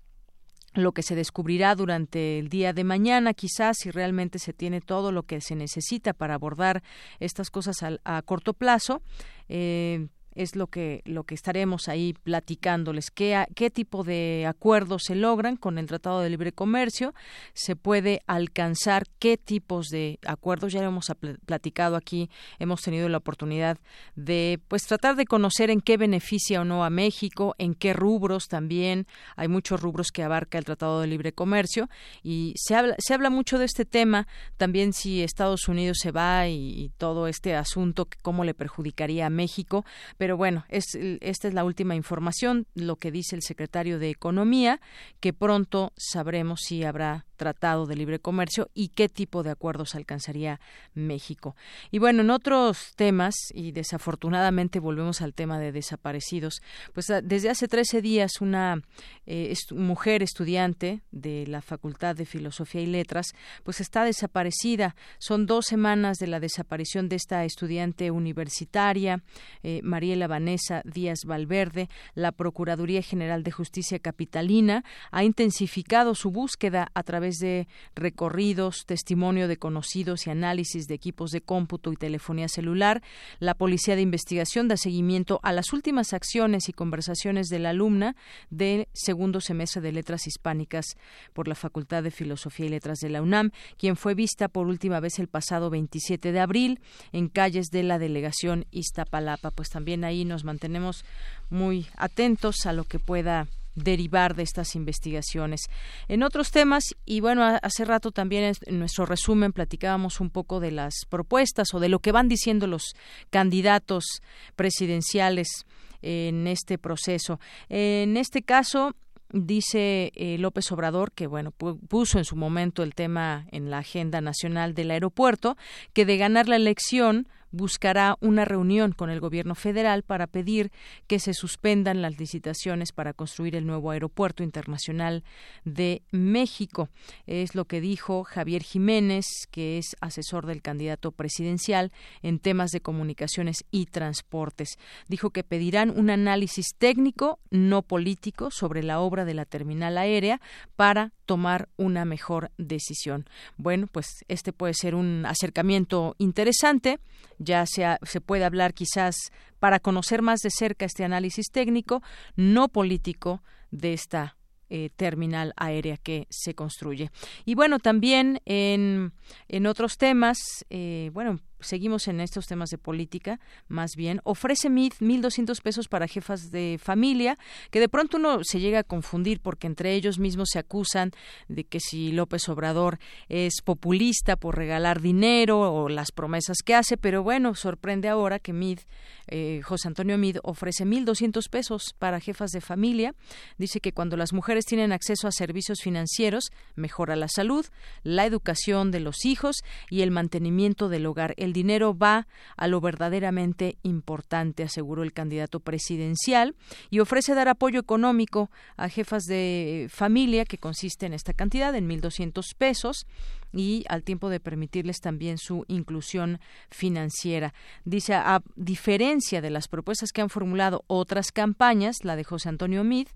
lo que se descubrirá durante el día de mañana, quizás si realmente se tiene todo lo que se necesita para abordar estas cosas a, corto plazo. Eh, es lo que lo que estaremos ahí platicándoles. Qué qué tipo de acuerdos se logran con el Tratado de Libre Comercio se puede alcanzar qué tipos de acuerdos. Ya lo hemos platicado aquí. Hemos tenido la oportunidad de pues tratar de conocer en qué beneficia o no a México en qué rubros también. Hay muchos rubros que abarca el Tratado de Libre Comercio y se habla se habla mucho de este tema. También si Estados Unidos se va y, todo este asunto cómo le perjudicaría a México pero bueno, es, esta es la última información, lo que dice el secretario de Economía, que pronto sabremos si habrá tratado de libre comercio y qué tipo de acuerdos alcanzaría México. Y bueno, en otros temas, y desafortunadamente volvemos al tema de desaparecidos, pues ah, desde hace 13 días una eh, mujer estudiante de la Facultad de Filosofía y Letras, pues está desaparecida. Son dos semanas de la desaparición de esta estudiante universitaria, eh, Mariela Vanessa Díaz Valverde. La Procuraduría General de Justicia Capitalina ha intensificado su búsqueda a través de recorridos, testimonio de conocidos y análisis de equipos de cómputo y telefonía celular, la Policía de Investigación da seguimiento a las últimas acciones y conversaciones de la alumna del segundo semestre de Letras Hispánicas por la Facultad de Filosofía y Letras de la UNAM, quien fue vista por última vez el pasado 27 de abril en calles de la delegación Iztapalapa. Pues también ahí nos mantenemos muy atentos a lo que pueda derivar de estas investigaciones. En otros temas, y bueno, hace rato también en nuestro resumen platicábamos un poco de las propuestas o de lo que van diciendo los candidatos presidenciales en este proceso. En este caso, dice eh, López Obrador que bueno puso en su momento el tema en la agenda nacional del aeropuerto que de ganar la elección buscará una reunión con el gobierno federal para pedir que se suspendan las licitaciones para construir el nuevo aeropuerto internacional de México. Es lo que dijo Javier Jiménez, que es asesor del candidato presidencial en temas de comunicaciones y transportes. Dijo que pedirán un análisis técnico, no político, sobre la obra de la terminal aérea para tomar una mejor decisión. Bueno, pues este puede ser un acercamiento interesante, ya sea, se puede hablar quizás para conocer más de cerca este análisis técnico, no político de esta eh, terminal aérea que se construye. Y bueno, también en, en otros temas, eh, bueno, seguimos en estos temas de política, más bien, ofrece MID 1.200 pesos para jefas de familia, que de pronto uno se llega a confundir porque entre ellos mismos se acusan de que si López Obrador es populista por regalar dinero o las promesas que hace, pero bueno, sorprende ahora que MID, eh, José Antonio MID, ofrece 1.200 pesos para jefas de familia. Dice que cuando las mujeres tienen acceso a servicios financieros, mejora la salud, la educación de los hijos y el mantenimiento del hogar. El dinero va a lo verdaderamente importante, aseguró el candidato presidencial, y ofrece dar apoyo económico a jefas de familia, que consiste en esta cantidad, en 1.200 pesos, y al tiempo de permitirles también su inclusión financiera. Dice, a diferencia de las propuestas que han formulado otras campañas, la de José Antonio Mid,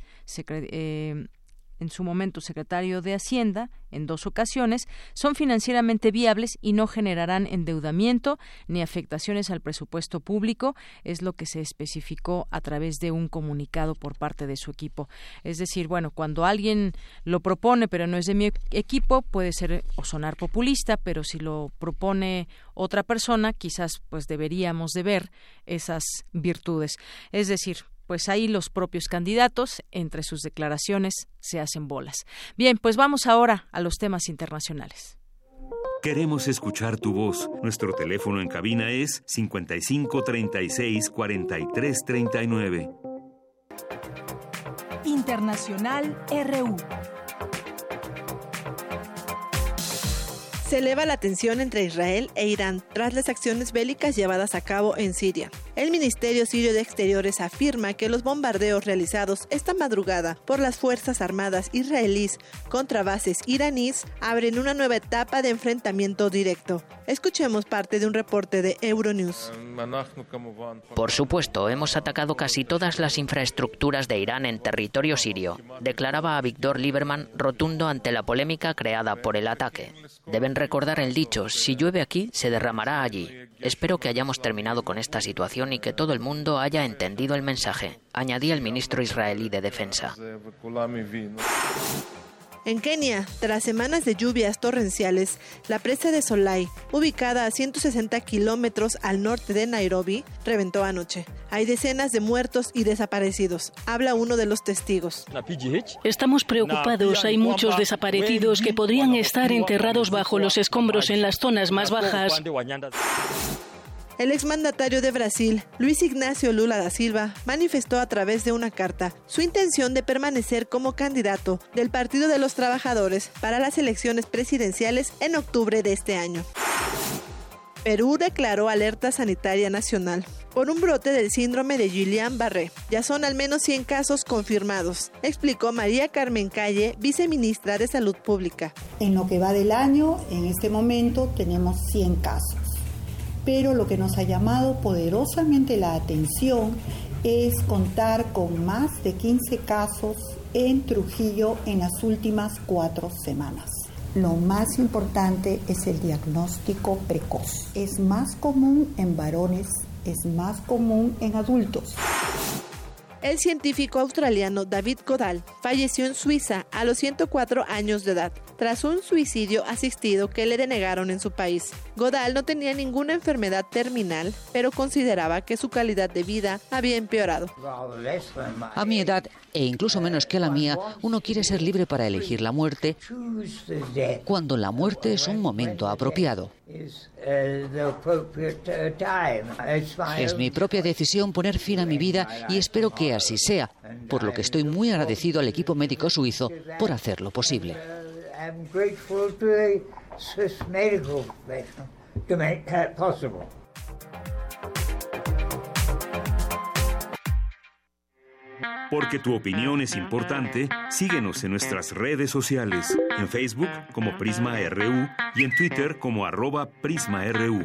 eh, en su momento secretario de Hacienda, en dos ocasiones, son financieramente viables y no generarán endeudamiento ni afectaciones al presupuesto público, es lo que se especificó a través de un comunicado por parte de su equipo. Es decir, bueno, cuando alguien lo propone pero no es de mi equipo, puede ser o sonar populista, pero si lo propone otra persona, quizás pues deberíamos de ver esas virtudes. Es decir, pues ahí los propios candidatos, entre sus declaraciones, se hacen bolas. Bien, pues vamos ahora a los temas internacionales. Queremos escuchar tu voz. Nuestro teléfono en cabina es 55 36 43 39. Internacional RU. Se eleva la tensión entre Israel e Irán tras las acciones bélicas llevadas a cabo en Siria. El Ministerio Sirio de Exteriores afirma que los bombardeos realizados esta madrugada por las Fuerzas Armadas israelíes contra bases iraníes abren una nueva etapa de enfrentamiento directo. Escuchemos parte de un reporte de Euronews. Por supuesto, hemos atacado casi todas las infraestructuras de Irán en territorio sirio, declaraba a Víctor Lieberman rotundo ante la polémica creada por el ataque. Deben recordar el dicho, si llueve aquí, se derramará allí. Espero que hayamos terminado con esta situación y que todo el mundo haya entendido el mensaje, añadía el ministro israelí de Defensa. En Kenia, tras semanas de lluvias torrenciales, la presa de Solai, ubicada a 160 kilómetros al norte de Nairobi, reventó anoche. Hay decenas de muertos y desaparecidos. Habla uno de los testigos. Estamos preocupados. Hay muchos desaparecidos que podrían estar enterrados bajo los escombros en las zonas más bajas. El exmandatario de Brasil, Luis Ignacio Lula da Silva, manifestó a través de una carta su intención de permanecer como candidato del Partido de los Trabajadores para las elecciones presidenciales en octubre de este año. Perú declaró alerta sanitaria nacional por un brote del síndrome de Guillain-Barré. Ya son al menos 100 casos confirmados, explicó María Carmen Calle, viceministra de Salud Pública. En lo que va del año, en este momento tenemos 100 casos pero lo que nos ha llamado poderosamente la atención es contar con más de 15 casos en Trujillo en las últimas cuatro semanas. Lo más importante es el diagnóstico precoz. Es más común en varones, es más común en adultos. El científico australiano David Godal falleció en Suiza a los 104 años de edad, tras un suicidio asistido que le denegaron en su país. Godal no tenía ninguna enfermedad terminal, pero consideraba que su calidad de vida había empeorado. A mi edad, e incluso menos que a la mía, uno quiere ser libre para elegir la muerte cuando la muerte es un momento apropiado. Es mi propia decisión poner fin a mi vida y espero que así sea, por lo que estoy muy agradecido al equipo médico suizo por hacerlo posible. Porque tu opinión es importante, síguenos en nuestras redes sociales, en Facebook como Prisma RU y en Twitter como arroba PrismaRU.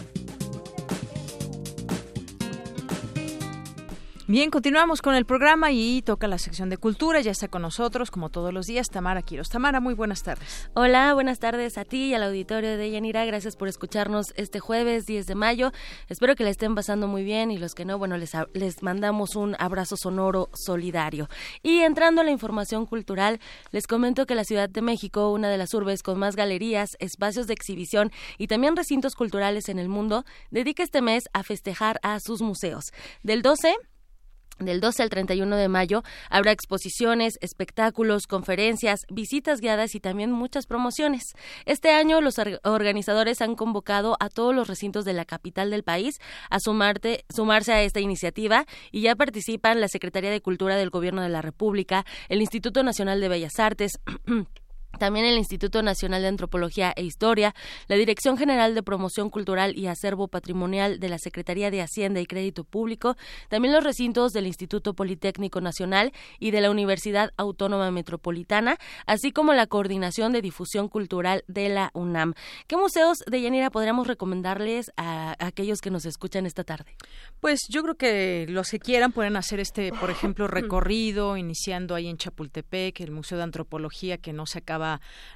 Bien, continuamos con el programa y toca la sección de cultura. Ya está con nosotros, como todos los días, Tamara Quiros. Tamara, muy buenas tardes. Hola, buenas tardes a ti y al auditorio de Yanira. Gracias por escucharnos este jueves 10 de mayo. Espero que la estén pasando muy bien y los que no, bueno, les, les mandamos un abrazo sonoro solidario. Y entrando a la información cultural, les comento que la Ciudad de México, una de las urbes con más galerías, espacios de exhibición y también recintos culturales en el mundo, dedica este mes a festejar a sus museos. Del 12 del 12 al 31 de mayo habrá exposiciones, espectáculos, conferencias, visitas guiadas y también muchas promociones. Este año los organizadores han convocado a todos los recintos de la capital del país a sumarse a esta iniciativa y ya participan la Secretaría de Cultura del Gobierno de la República, el Instituto Nacional de Bellas Artes, <clears throat> También el Instituto Nacional de Antropología e Historia, la Dirección General de Promoción Cultural y Acervo Patrimonial de la Secretaría de Hacienda y Crédito Público, también los recintos del Instituto Politécnico Nacional y de la Universidad Autónoma Metropolitana, así como la Coordinación de Difusión Cultural de la UNAM. ¿Qué museos de Yanira podríamos recomendarles a, aquellos que nos escuchan esta tarde? Pues yo creo que los que quieran pueden hacer este, por ejemplo, <laughs> recorrido, iniciando ahí en Chapultepec, el Museo de Antropología que no se acaba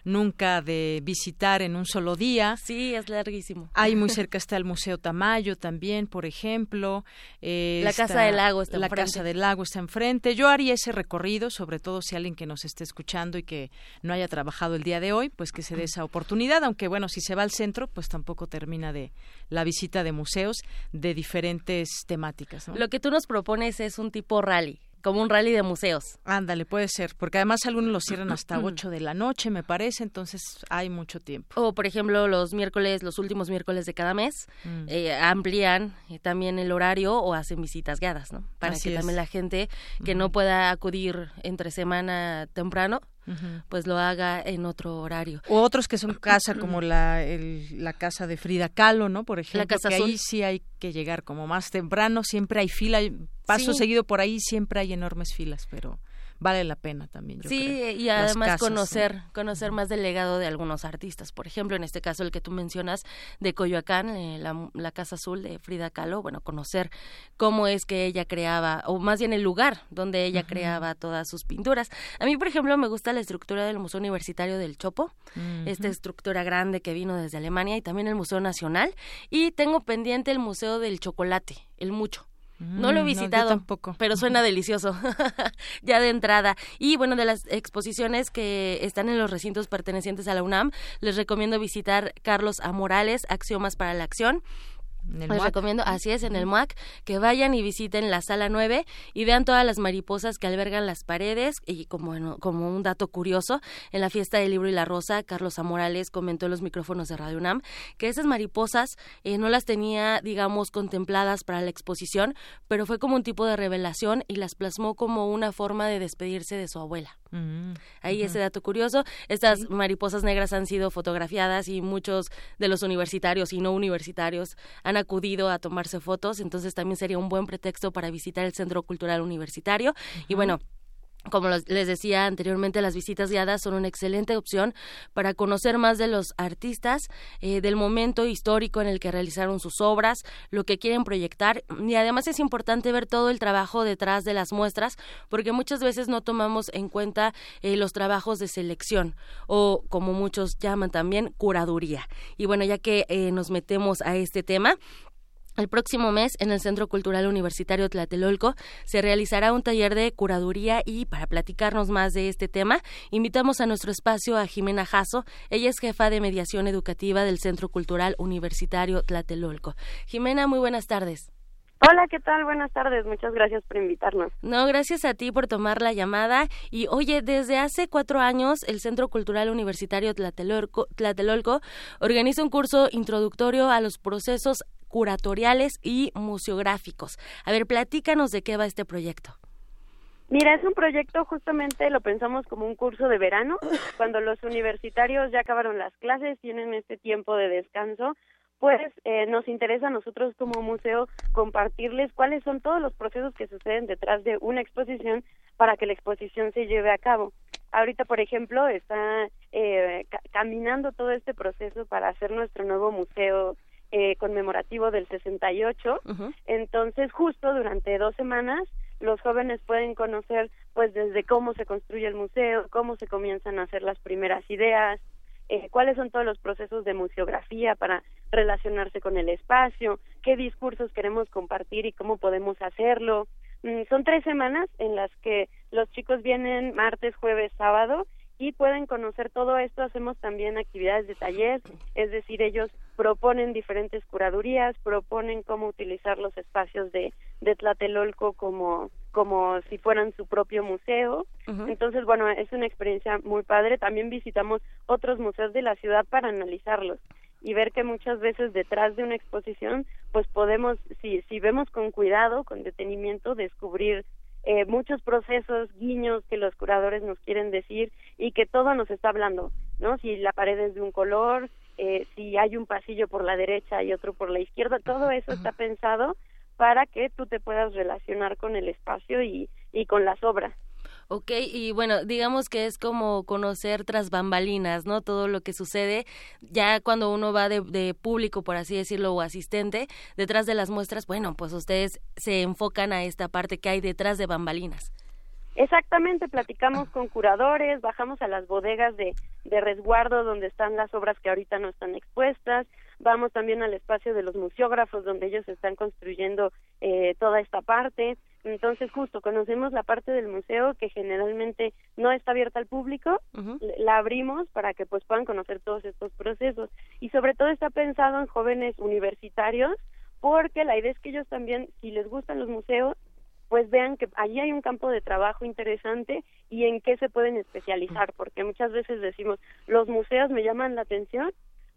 nunca de visitar en un solo día. Sí, es larguísimo. Ahí muy <laughs> cerca está el Museo Tamayo también, por ejemplo. Eh, la Casa del Lago está La enfrente. Casa del Lago está enfrente. Yo haría ese recorrido, sobre todo si alguien que nos esté escuchando y que no haya trabajado el día de hoy, pues que se dé esa oportunidad, aunque bueno, si se va al centro, pues tampoco termina de la visita de museos de diferentes temáticas. Lo que tú nos propones es un tipo rally como un rally de museos. Ándale, puede ser, porque además algunos lo cierran hasta <clears throat> 8 de la noche, me parece, entonces hay mucho tiempo. O, por ejemplo, los miércoles, los últimos miércoles de cada mes, mm. eh, amplían eh, también el horario o hacen visitas guiadas, ¿no? Para que también la gente que no pueda acudir entre semana temprano, pues lo haga en otro horario. O otros que son <clears throat> casa como la, la casa de Frida Kahlo, ¿no? Por ejemplo, la casa que ahí sí hay que llegar como más temprano, siempre hay fila, paso seguido por ahí, siempre hay enormes filas, pero vale la pena también. sí, y además conocer, conocer más del legado de algunos artistas. Por ejemplo, en este caso el que tú mencionas de Coyoacán, eh, la, Casa Azul de Frida Kahlo, bueno, conocer cómo es que ella creaba, o más bien el lugar donde ella creaba todas sus pinturas. A mí, por ejemplo, me gusta la estructura del Museo Universitario del Chopo, esta estructura grande que vino desde Alemania, y también el Museo Nacional, y tengo pendiente el Museo del Chocolate, el Mucho. No lo he mm, visitado, tampoco. pero suena delicioso <laughs> ya de entrada. Y bueno, de las exposiciones que están en los recintos pertenecientes a la UNAM, les recomiendo visitar Carlos A. Morales, Axiomas para la Acción, les recomiendo, así es, en el MUAC, que vayan y visiten la sala 9 y vean todas las mariposas que albergan las paredes. Y como, como un dato curioso, en la fiesta del libro y la rosa, Carlos Amorales comentó en los micrófonos de Radio UNAM que esas mariposas eh, no las tenía, digamos, contempladas para la exposición, pero fue como un tipo de revelación y las plasmó como una forma de despedirse de su abuela. Mm, Ahí ese dato curioso. Estas mariposas negras han sido fotografiadas y muchos de los universitarios y no universitarios han acudido a tomarse fotos, entonces también sería un buen pretexto para visitar el Centro Cultural Universitario. Y bueno, como les decía anteriormente, las visitas guiadas son una excelente opción para conocer más de los artistas, eh, del momento histórico en el que realizaron sus obras, lo que quieren proyectar y además es importante ver todo el trabajo detrás de las muestras porque muchas veces no tomamos en cuenta eh, los trabajos de selección o como muchos llaman también curaduría. Y bueno, ya que eh, nos metemos a este tema, el próximo mes, en el Centro Cultural Universitario Tlatelolco, se realizará un taller de curaduría y para platicarnos más de este tema, invitamos a nuestro espacio a Jimena Jasso. Ella es jefa de mediación educativa del Centro Cultural Universitario Tlatelolco. Jimena, muy buenas tardes. Hola, ¿qué tal? Buenas tardes. Muchas gracias por invitarnos. No, gracias a ti por tomar la llamada. Y oye, desde hace cuatro años el Centro Cultural Universitario Tlatelolco, Tlatelolco organiza un curso introductorio a los procesos curatoriales y museográficos. A ver, platícanos de qué va este proyecto. Mira, es un proyecto justamente lo pensamos como un curso de verano, <laughs> cuando los universitarios ya acabaron las clases, tienen este tiempo de descanso, pues eh, nos interesa a nosotros como museo compartirles cuáles son todos los procesos que suceden detrás de una exposición para que la exposición se lleve a cabo. Ahorita, por ejemplo, está eh, caminando todo este proceso para hacer nuestro nuevo museo eh, conmemorativo del 68. Entonces, justo durante dos semanas, los jóvenes pueden conocer, pues, desde cómo se construye el museo, cómo se comienzan a hacer las primeras ideas, eh, cuáles son todos los procesos de museografía para relacionarse con el espacio, qué discursos queremos compartir y cómo podemos hacerlo. Mm, son tres semanas en las que los chicos vienen martes, jueves, sábado y pueden conocer todo esto. Hacemos también actividades de taller, es decir, ellos proponen diferentes curadurías, proponen cómo utilizar los espacios de, de Tlatelolco como, como si fueran su propio museo. Entonces, bueno, es una experiencia muy padre. También visitamos otros museos de la ciudad para analizarlos y ver que muchas veces detrás de una exposición, pues podemos, si, si vemos con cuidado, con detenimiento, descubrir eh, muchos procesos, guiños que los curadores nos quieren decir y que todo nos está hablando, ¿no? Si la pared es de un color, eh, si hay un pasillo por la derecha y otro por la izquierda, todo eso está pensado para que tú te puedas relacionar con el espacio y, y con las obras. Ok, y bueno, digamos que es como conocer tras bambalinas, ¿no? Todo lo que sucede ya cuando uno va de, de, público, por así decirlo, o asistente, detrás de las muestras, bueno, pues ustedes se enfocan a esta parte que hay detrás de bambalinas. Exactamente, platicamos con curadores, bajamos a las bodegas de, resguardo donde están las obras que ahorita no están expuestas, vamos también al espacio de los museógrafos donde ellos están construyendo eh, toda esta parte. Entonces, justo conocemos la parte del museo que generalmente no está abierta al público, la abrimos para que pues puedan conocer todos estos procesos. Y sobre todo está pensado en jóvenes universitarios porque la idea es que ellos también, si les gustan los museos, pues vean que allí hay un campo de trabajo interesante y en qué se pueden especializar, porque muchas veces decimos, los museos me llaman la atención,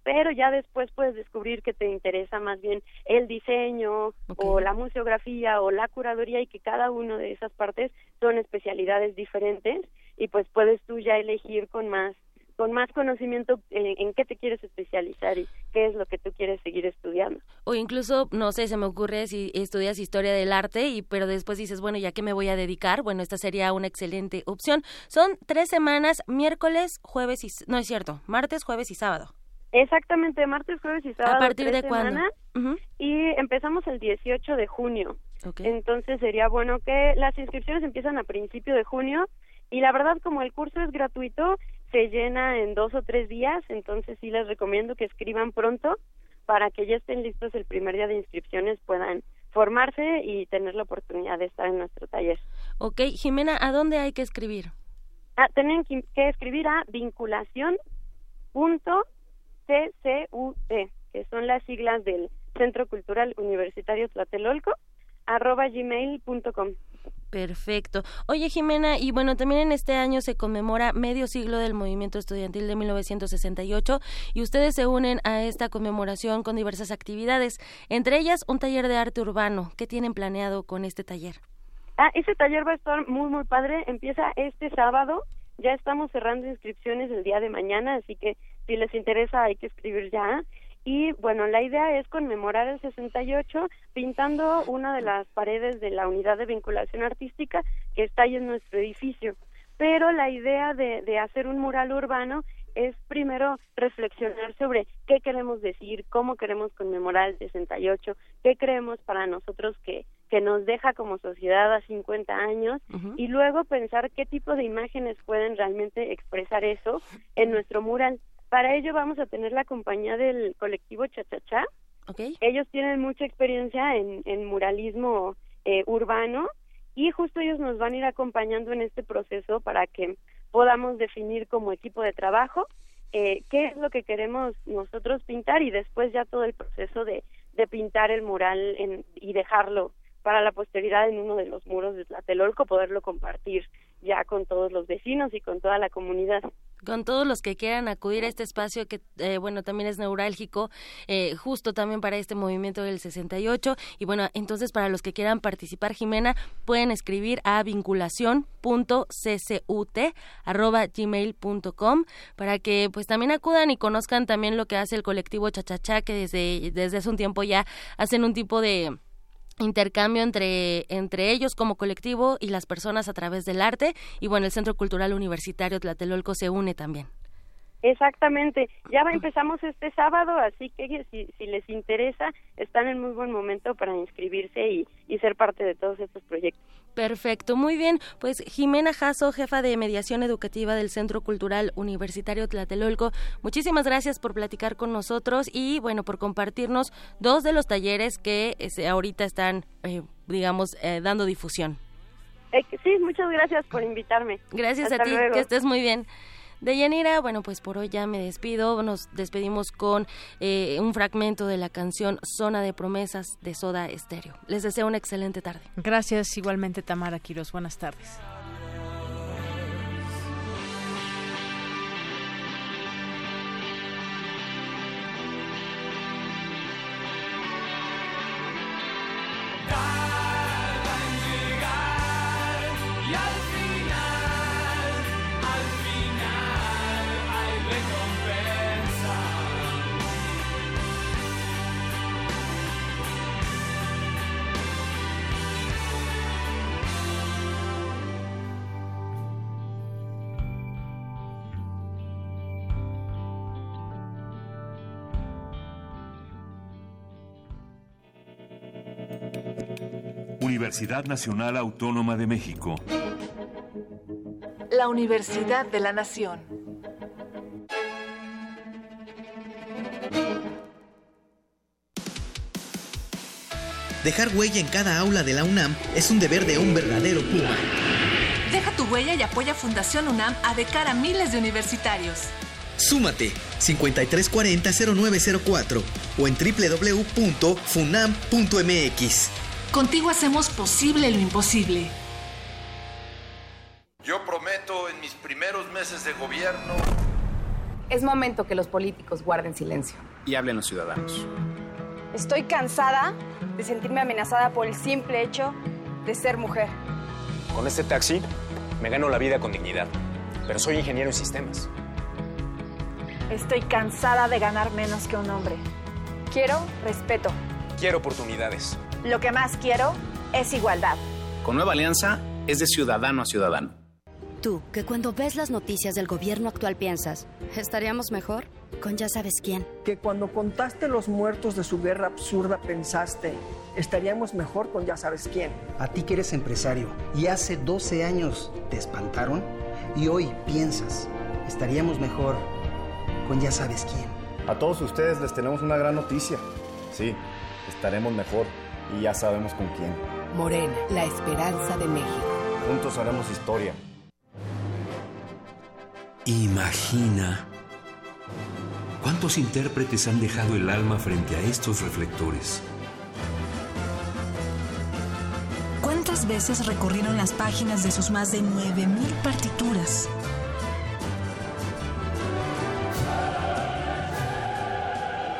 pero ya después puedes descubrir que te interesa más bien el diseño o la museografía o la curaduría y que cada una de esas partes son especialidades diferentes y pues puedes tú ya elegir con más con más conocimiento en, qué te quieres especializar y qué es lo que tú quieres seguir estudiando. O incluso, no sé, se me ocurre si estudias historia del arte y pero después dices, bueno, ¿ya qué me voy a dedicar? Bueno, esta sería una excelente opción. Son tres semanas, miércoles, jueves y... No es cierto, martes, jueves y sábado. Exactamente, martes, jueves y sábado. ¿A partir de cuándo? Y empezamos el 18 de junio. Entonces sería bueno que las inscripciones empiezan a principio de junio y la verdad como el curso es gratuito, se llena en dos o tres días, entonces sí les recomiendo que escriban pronto para que ya estén listos el primer día de inscripciones, puedan formarse y tener la oportunidad de estar en nuestro taller. Ok, Jimena, ¿a dónde hay que escribir? Ah, tienen que, escribir a vinculación.ccut, que son las siglas del Centro Cultural Universitario Tlatelolco, arroba gmail.com. Perfecto. Oye, Jimena, y bueno, también en este año se conmemora medio siglo del movimiento estudiantil de 1968 y ustedes se unen a esta conmemoración con diversas actividades, entre ellas un taller de arte urbano. ¿Qué tienen planeado con este taller? Ah, ese taller va a estar muy, muy padre. Empieza este sábado. Ya estamos cerrando inscripciones el día de mañana, así que si les interesa hay que escribir ya y bueno, la idea es conmemorar el 68 pintando una de las paredes de la unidad de vinculación artística que está ahí en nuestro edificio. Pero la idea de, de hacer un mural urbano es primero reflexionar sobre qué queremos decir, cómo queremos conmemorar el 68, qué creemos para nosotros que, que nos deja como sociedad a 50 años y luego pensar qué tipo de imágenes pueden realmente expresar eso en nuestro mural. Para ello vamos a tener la compañía del colectivo Chachachá. Okay. Ellos tienen mucha experiencia en, en muralismo eh, urbano y justo ellos nos van a ir acompañando en este proceso para que podamos definir como equipo de trabajo eh, qué es lo que queremos nosotros pintar y después ya todo el proceso de, de pintar el mural en, y dejarlo para la posteridad en uno de los muros de Tlatelolco, poderlo compartir ya con todos los vecinos y con toda la comunidad. Con todos los que quieran acudir a este espacio que, eh, bueno, también es neurálgico, eh, justo también para este movimiento del 68. Y bueno, entonces para los que quieran participar, Jimena, pueden escribir a vinculación.ccut.gmail.com para que pues también acudan y conozcan también lo que hace el colectivo Chachachá, que desde, desde hace un tiempo ya hacen un tipo de intercambio entre, entre ellos como colectivo y las personas a través del arte. Y bueno, el Centro Cultural Universitario Tlatelolco se une también. Exactamente, ya <clears throat> empezamos este sábado, así que si, si, les interesa, están en muy buen momento para inscribirse y, y ser parte de todos estos proyectos. Perfecto, muy bien. Pues Jimena Jasso, jefa de mediación educativa del Centro Cultural Universitario Tlatelolco, muchísimas gracias por platicar con nosotros y bueno, por compartirnos dos de los talleres que este, ahorita están, eh, digamos, eh, dando difusión. Eh, sí, muchas gracias por invitarme. Gracias a ti, que estés muy bien. De Yanira, bueno, pues por hoy ya me despido. Nos despedimos con eh, un fragmento de la canción Zona de Promesas de Soda Estéreo. Les deseo una excelente tarde. Gracias igualmente, Tamara Quiros. Buenas tardes. Universidad Nacional Autónoma de México. La Universidad de la Nación. Dejar huella en cada aula de la UNAM es un deber de un verdadero Puma. Deja tu huella y apoya Fundación UNAM a de cara a miles de universitarios. Súmate 5340-0904 o en www.funam.mx. Contigo hacemos posible lo imposible. Yo prometo en mis primeros meses de gobierno... Es momento que los políticos guarden silencio. Y hablen los ciudadanos. Estoy cansada de sentirme amenazada por el simple hecho de ser mujer. Con este taxi me gano la vida con dignidad, pero soy ingeniero en sistemas. Estoy cansada de ganar menos que un hombre. Quiero respeto. Quiero oportunidades. Lo que más quiero es igualdad. Con Nueva Alianza es de ciudadano a ciudadano. Tú, que cuando ves las noticias del gobierno actual piensas, ¿estaríamos mejor? Con ya sabes quién. Que cuando contaste los muertos de su guerra absurda pensaste, estaríamos mejor con ya sabes quién. A ti que eres empresario y hace 12 años te espantaron y hoy piensas, estaríamos mejor con ya sabes quién. A todos ustedes les tenemos una gran noticia. Sí, estaremos mejor y ya sabemos con quién. Morena, la esperanza de México. Juntos haremos historia. Imagina cuántos intérpretes han dejado el alma frente a estos reflectores. ¿Cuántas veces recorrieron las páginas de sus más de 9000 partituras?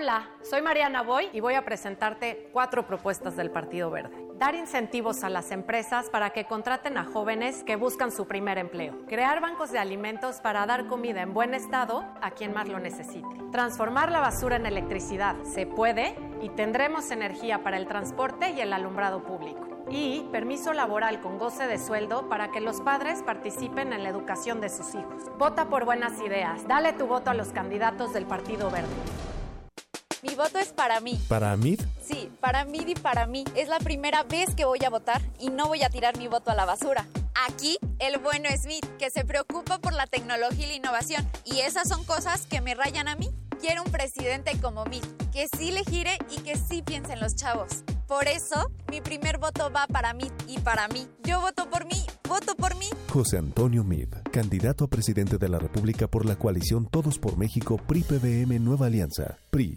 Hola, soy Mariana Boy y voy a presentarte cuatro propuestas del Partido Verde. Dar incentivos a las empresas para que contraten a jóvenes que buscan su primer empleo. Crear bancos de alimentos para dar comida en buen estado a quien más lo necesite. Transformar la basura en electricidad. Se puede y tendremos energía para el transporte y el alumbrado público. Y permiso laboral con goce de sueldo para que los padres participen en la educación de sus hijos. Vota por buenas ideas. Dale tu voto a los candidatos del Partido Verde. Mi voto es para mí. ¿Para mí? Sí, para mí y para mí. Es la primera vez que voy a votar y no voy a tirar mi voto a la basura. Aquí, el bueno Smith, que se preocupa por la tecnología y la innovación. Y esas son cosas que me rayan a mí. Quiero un presidente como mí, que sí le gire y que sí piense en los chavos. Por eso, mi primer voto va para mí y para mí. Yo voto por mí, voto por mí. José Antonio Mid, candidato a presidente de la República por la coalición Todos por México PRI-PBM Nueva Alianza. PRI.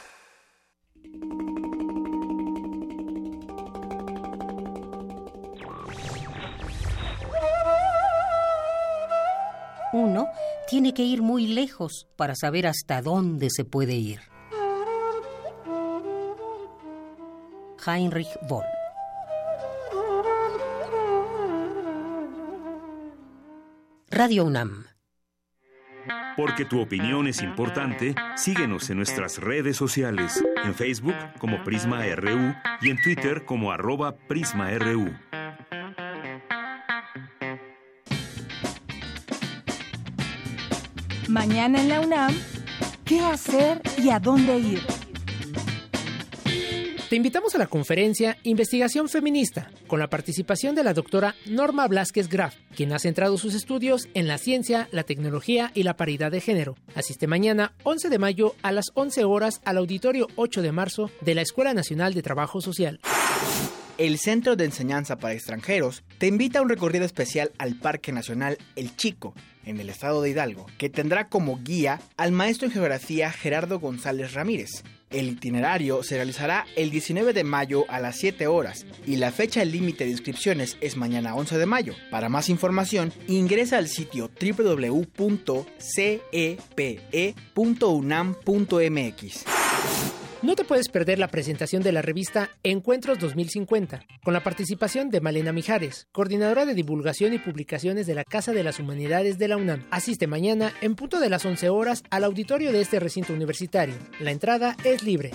Uno tiene que ir muy lejos para saber hasta dónde se puede ir. Heinrich Boll Radio UNAM porque tu opinión es importante, síguenos en nuestras redes sociales, en Facebook como Prisma RU y en Twitter como arroba PrismaRU. Mañana en la UNAM, ¿qué hacer y a dónde ir? Te invitamos a la conferencia Investigación Feminista, con la participación de la doctora Norma Blasquez Graf, quien ha centrado sus estudios en la ciencia, la tecnología y la paridad de género. Asiste mañana, 11 de mayo, a las 11 horas, al auditorio 8 de marzo de la Escuela Nacional de Trabajo Social. El Centro de Enseñanza para Extranjeros te invita a un recorrido especial al Parque Nacional El Chico, en el estado de Hidalgo, que tendrá como guía al maestro en geografía Gerardo González Ramírez. El itinerario se realizará el 19 de mayo a las 7 horas y la fecha límite de inscripciones es mañana 11 de mayo. Para más información, ingresa al sitio www.cepe.unam.mx. No te puedes perder la presentación de la revista Encuentros 2050, con la participación de Malena Mijares, coordinadora de divulgación y publicaciones de la Casa de las Humanidades de la UNAM. Asiste mañana en punto de las 11 horas al auditorio de este recinto universitario. La entrada es libre.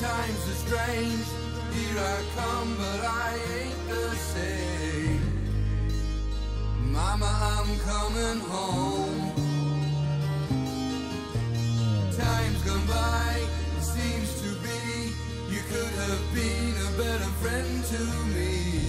times are strange. Here I come, but I ain't the same. Mama, I'm coming home. Time's gone by, it seems to be. You could have been a better friend to me.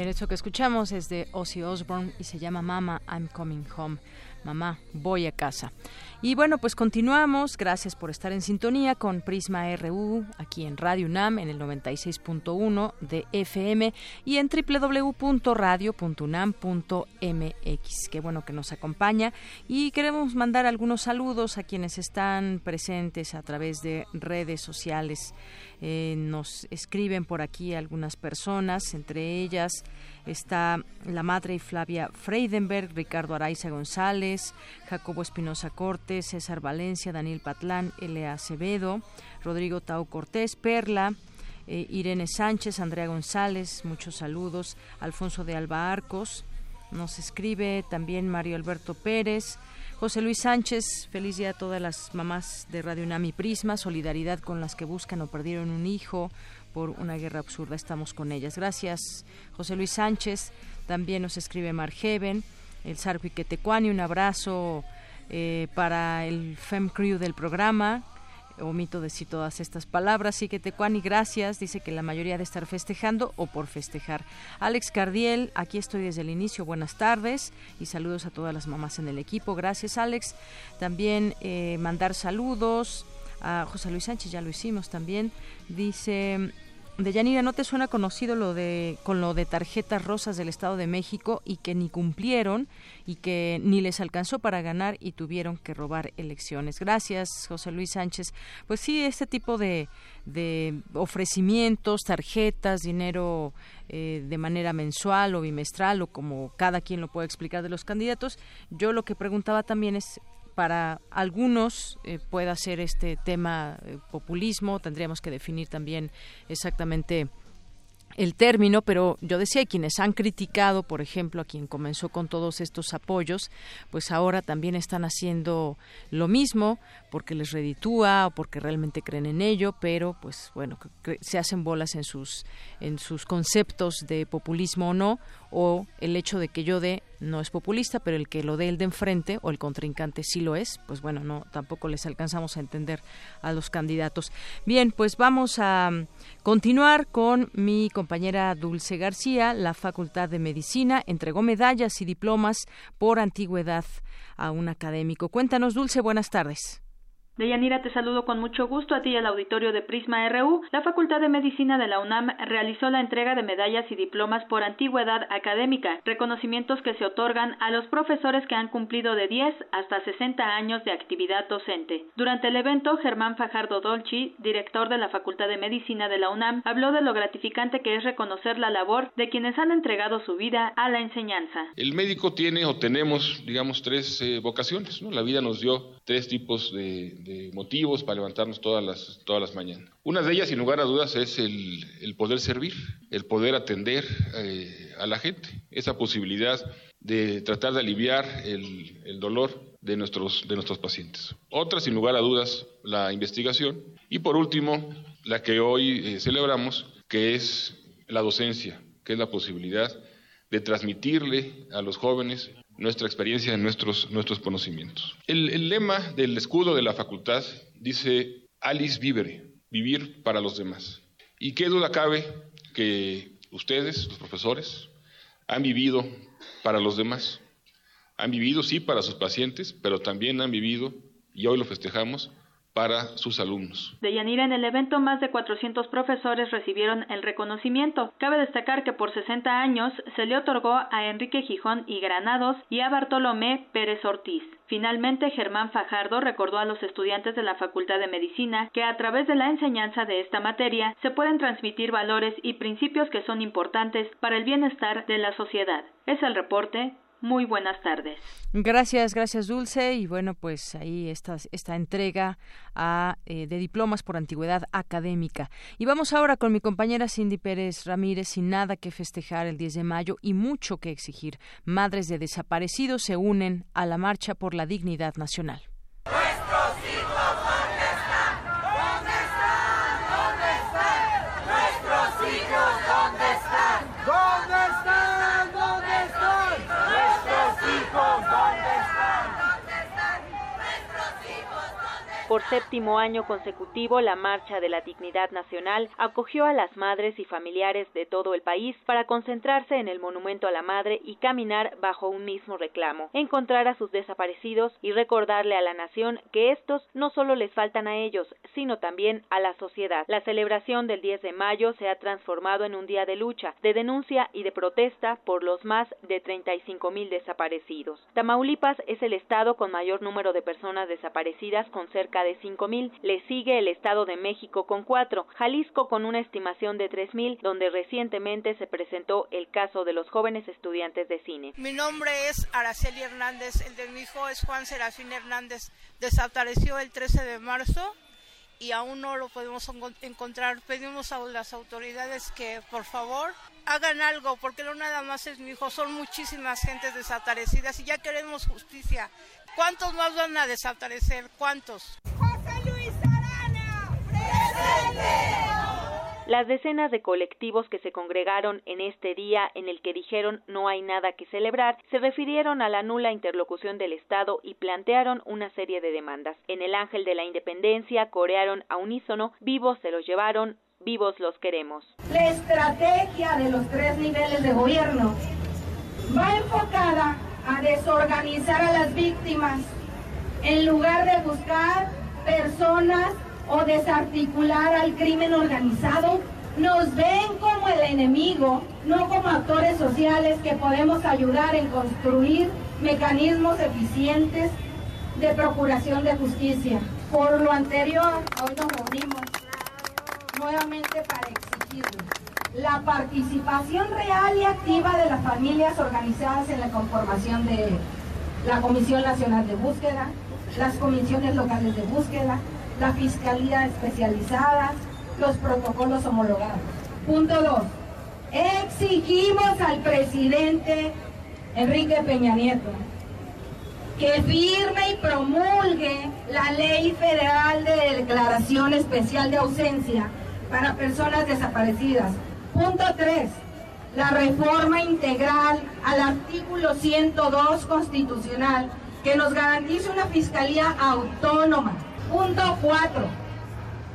Y el que escuchamos es de Ozzy Osbourne y se llama Mama, I'm Coming Home. Mamá, voy a casa. Y bueno, pues continuamos. Gracias por estar en sintonía con Prisma RU aquí en Radio UNAM en el 96.1 de FM y en www.radio.unam.mx. Qué bueno que nos acompaña y queremos mandar algunos saludos a quienes están presentes a través de redes sociales. Eh, nos escriben por aquí algunas personas, entre ellas está la madre Flavia Freidenberg, Ricardo Araiza González, Jacobo Espinosa Cortes, César Valencia, Daniel Patlán, L.A. Acevedo, Rodrigo Tau Cortés, Perla, eh, Irene Sánchez, Andrea González, muchos saludos, Alfonso de Alba Arcos, nos escribe también Mario Alberto Pérez, José Luis Sánchez, feliz día a todas las mamás de Radio Unami Prisma, solidaridad con las que buscan o perdieron un hijo, por una guerra absurda. Estamos con ellas. Gracias, José Luis Sánchez. También nos escribe Margeven, el Sarpi Quetecuani. Un abrazo eh, para el FEM Crew del programa. Omito decir todas estas palabras. Sí, Quetecuani, gracias. Dice que la mayoría de estar festejando o por festejar. Alex Cardiel, aquí estoy desde el inicio. Buenas tardes y saludos a todas las mamás en el equipo. Gracias, Alex. También eh, mandar saludos a José Luis Sánchez, ya lo hicimos también. Dice de Yanira, ¿no te suena conocido lo de con lo de tarjetas rosas del Estado de México y que ni cumplieron y que ni les alcanzó para ganar y tuvieron que robar elecciones? Gracias, José Luis Sánchez. Pues sí, este tipo de, de ofrecimientos, tarjetas, dinero eh, de manera mensual o bimestral o como cada quien lo puede explicar de los candidatos. Yo lo que preguntaba también es para algunos eh, pueda ser este tema eh, populismo, tendríamos que definir también exactamente el término, pero yo decía, quienes han criticado, por ejemplo, a quien comenzó con todos estos apoyos, pues ahora también están haciendo lo mismo porque les reditúa o porque realmente creen en ello, pero pues bueno, se hacen bolas en sus en sus conceptos de populismo o no, o el hecho de que yo dé no es populista, pero el que lo dé el de enfrente o el contrincante sí lo es, pues bueno, no tampoco les alcanzamos a entender a los candidatos. Bien, pues vamos a mm, continuar con mi compañera Dulce García, la Facultad de Medicina entregó medallas y diplomas por antigüedad a un académico. Cuéntanos, Dulce, buenas tardes. Deyanira, te saludo con mucho gusto a ti y al auditorio de Prisma RU. La Facultad de Medicina de la UNAM realizó la entrega de medallas y diplomas por antigüedad académica, reconocimientos que se otorgan a los profesores que han cumplido de 10 hasta 60 años de actividad docente. Durante el evento, Germán Fajardo Dolci, director de la Facultad de Medicina de la UNAM, habló de lo gratificante que es reconocer la labor de quienes han entregado su vida a la enseñanza. El médico tiene o tenemos, digamos, tres eh, vocaciones. ¿no? La vida nos dio tres tipos de motivos para levantarnos todas las, todas las mañanas. Una de ellas, sin lugar a dudas, es el, poder servir, el poder atender eh, a la gente, esa posibilidad de tratar de aliviar el, dolor de nuestros, de nuestros pacientes. Otra, sin lugar a dudas, la investigación. Y por último, la que hoy eh, celebramos, que es la docencia, que es la posibilidad de transmitirle a los jóvenes nuestra experiencia, nuestros, nuestros conocimientos. El, lema del escudo de la facultad dice Alice Vivere, vivir para los demás. Y qué duda cabe que ustedes, los profesores, han vivido para los demás. Han vivido, sí, para sus pacientes, pero también han vivido, y hoy lo festejamos, para sus alumnos. De Yanira, en el evento más de 400 profesores recibieron el reconocimiento. Cabe destacar que por 60 años se le otorgó a Enrique Gijón y Granados y a Bartolomé Pérez Ortiz. Finalmente, Germán Fajardo recordó a los estudiantes de la Facultad de Medicina que a través de la enseñanza de esta materia se pueden transmitir valores y principios que son importantes para el bienestar de la sociedad. Es el reporte. Muy buenas tardes. Gracias, gracias Dulce. Y bueno, pues ahí está esta entrega a, eh, de diplomas por antigüedad académica. Y vamos ahora con mi compañera Cindy Pérez Ramírez, sin nada que festejar el 10 de mayo y mucho que exigir. Madres de desaparecidos se unen a la marcha por la dignidad nacional. Por séptimo año consecutivo, la Marcha de la Dignidad Nacional acogió a las madres y familiares de todo el país para concentrarse en el Monumento a la Madre y caminar bajo un mismo reclamo, encontrar a sus desaparecidos y recordarle a la nación que estos no solo les faltan a ellos, sino también a la sociedad. La celebración del 10 de mayo se ha transformado en un día de lucha, de denuncia y de protesta por los más de 35 mil desaparecidos. Tamaulipas es el estado con mayor número de personas desaparecidas con cerca de 5.000. Le sigue el Estado de México con 4, Jalisco con una estimación de 3.000, donde recientemente se presentó el caso de los jóvenes estudiantes de cine. Mi nombre es Araceli Hernández, el de mi hijo es Juan Serafín Hernández. Desapareció el 13 de marzo y aún no lo podemos encontrar. Pedimos a las autoridades que por favor hagan algo, porque no nada más es mi hijo, son muchísimas gentes desaparecidas y ya queremos justicia. ¿Cuántos más van a desaparecer? ¿Cuántos? José Luis Arana, Las decenas de colectivos que se congregaron en este día en el que dijeron no hay nada que celebrar, se refirieron a la nula interlocución del Estado y plantearon una serie de demandas. En el Ángel de la Independencia corearon a unísono, vivos se los llevaron, vivos los queremos. La estrategia de los tres niveles de gobierno va enfocada a desorganizar a las víctimas en lugar de buscar personas o desarticular al crimen organizado nos ven como el enemigo, no como actores sociales que podemos ayudar en construir mecanismos eficientes de procuración de justicia. Por lo anterior, hoy nos unimos nuevamente para exigir la participación real y activa de las familias organizadas en la conformación de la Comisión Nacional de Búsqueda, las comisiones locales de búsqueda, la Fiscalía Especializada, los protocolos homologados. Punto 2. Exigimos al presidente Enrique Peña Nieto que firme y promulgue la Ley Federal de Declaración Especial de Ausencia para Personas Desaparecidas. Punto 3. La reforma integral al artículo 102 constitucional que nos garantice una fiscalía autónoma. Punto 4.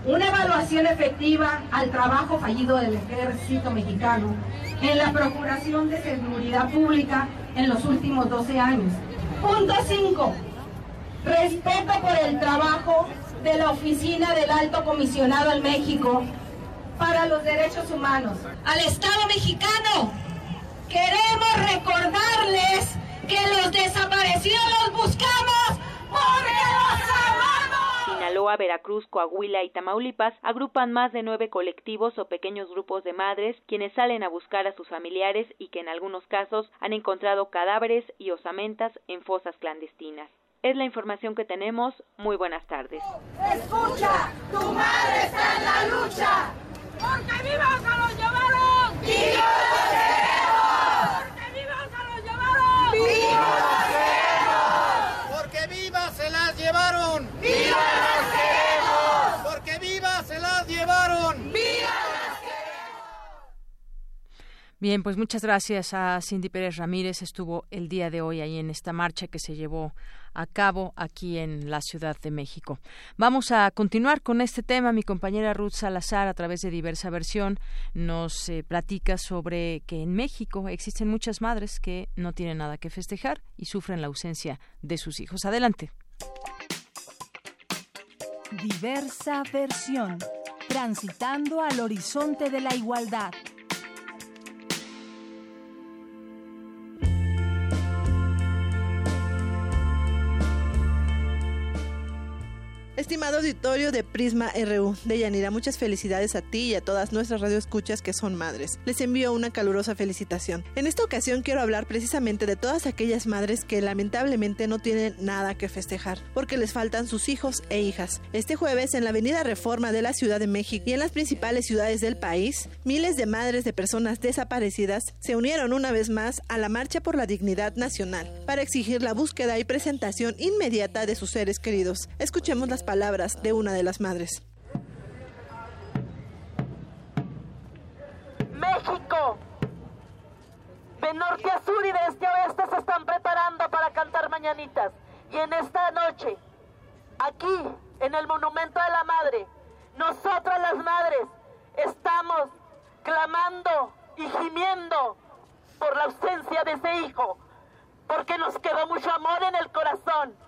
Una evaluación efectiva al trabajo fallido del ejército mexicano en la procuración de seguridad pública en los últimos 12 años. Punto 5. Respeto por el trabajo de la Oficina del Alto Comisionado en México para los Derechos Humanos. Al Estado mexicano, queremos recordarles que los desaparecidos los buscamos porque los amamos. Sinaloa, Veracruz, Coahuila y Tamaulipas agrupan más de nueve colectivos o pequeños grupos de madres quienes salen a buscar a sus familiares y que en algunos casos han encontrado cadáveres y osamentas en fosas clandestinas. Es la información que tenemos. Muy buenas tardes. Escucha, tu madre está en la lucha. Porque vivos se los llevaron. ¡Vivos los queremos! Porque vivos se los llevaron. ¡Vivos los queremos! Porque vivas se las llevaron. ¡Vivos los queremos! Porque vivas se las llevaron. ¡Vivos Bien, pues muchas gracias a Cindy Pérez Ramírez. Estuvo el día de hoy ahí en esta marcha que se llevó a cabo aquí en la Ciudad de México. Vamos a continuar con este tema. Mi compañera Ruth Salazar, a través de diversa versión, nos eh, platica sobre que en México existen muchas madres que no tienen nada que festejar y sufren la ausencia de sus hijos. Adelante. Diversa versión. Transitando al horizonte de la igualdad. Estimado auditorio de Prisma RU, Deyanira, muchas felicidades a ti y a todas nuestras radioescuchas que son madres. Les envío una calurosa felicitación. En esta ocasión quiero hablar precisamente de todas aquellas madres que lamentablemente no tienen nada que festejar, porque les faltan sus hijos e hijas. Este jueves, en la Avenida Reforma de la Ciudad de México y en las principales ciudades del país, miles de madres de personas desaparecidas se unieron una vez más a la Marcha por la Dignidad Nacional para exigir la búsqueda y presentación inmediata de sus seres queridos. Escuchemos las palabras de una de las madres. México. De norte a sur y de este a oeste se están preparando para cantar mañanitas. Y en esta noche, aquí, en el Monumento de la Madre, nosotras las madres estamos clamando y gimiendo por la ausencia de ese hijo, porque nos quedó mucho amor en el corazón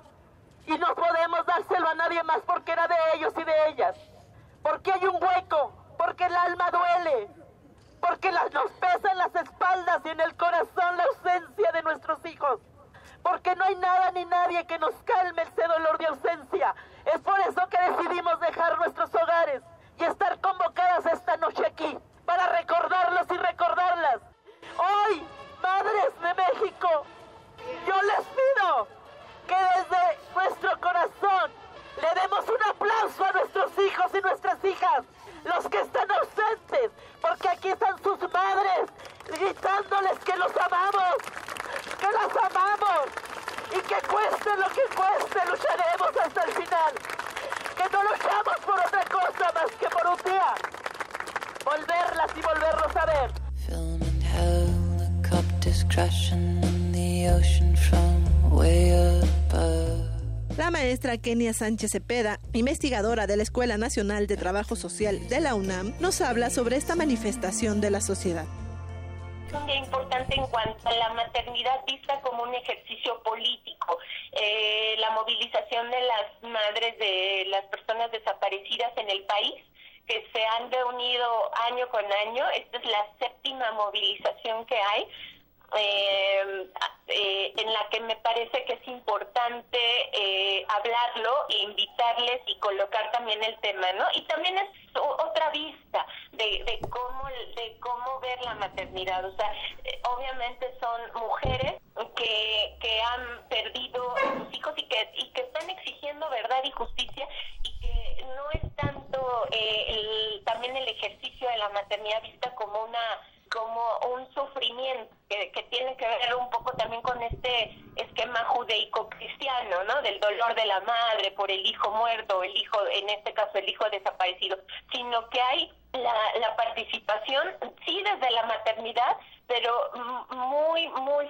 y no podemos dárselo a nadie más porque era de ellos y de ellas. Porque hay un hueco, porque el alma duele, porque las, nos pesa en las espaldas y en el corazón la ausencia de nuestros hijos. Porque no hay nada ni nadie que nos calme ese dolor de ausencia. Es por eso que decidimos dejar nuestros hogares y estar convocadas esta noche aquí para recordarlos y recordarlas. Hoy, madres de México, yo les pido que desde nuestro corazón le demos un aplauso a nuestros hijos y nuestras hijas, los que están ausentes, porque aquí están sus madres gritándoles que los amamos, que las amamos y que cueste lo que cueste, lucharemos hasta el final, que no luchamos por otra cosa más que por un día, volverlas y volverlos a ver. La maestra Kenia Sánchez Cepeda, investigadora de la Escuela Nacional de Trabajo Social de la UNAM, nos habla sobre esta manifestación de la sociedad. Es importante en cuanto a la maternidad vista como un ejercicio político, eh, la movilización de las madres de las personas desaparecidas en el país que se han reunido año con año. Esta es la séptima movilización que hay. Eh, eh, en la que me parece que es importante eh, hablarlo e invitarles y colocar también el tema, ¿no? Y también es otra vista de, de cómo de cómo ver la maternidad, o sea, eh, obviamente son mujeres que, que han perdido a sus hijos y que y que están exigiendo verdad y justicia y que no es tanto eh, el, también el ejercicio de la maternidad vista como una como un sufrimiento que, que, tiene que ver un poco también con este esquema judeico-cristiano, ¿no? Del dolor de la madre por el hijo muerto, el hijo, en este caso el hijo desaparecido, sino que hay la, la participación, sí desde la maternidad, pero muy, muy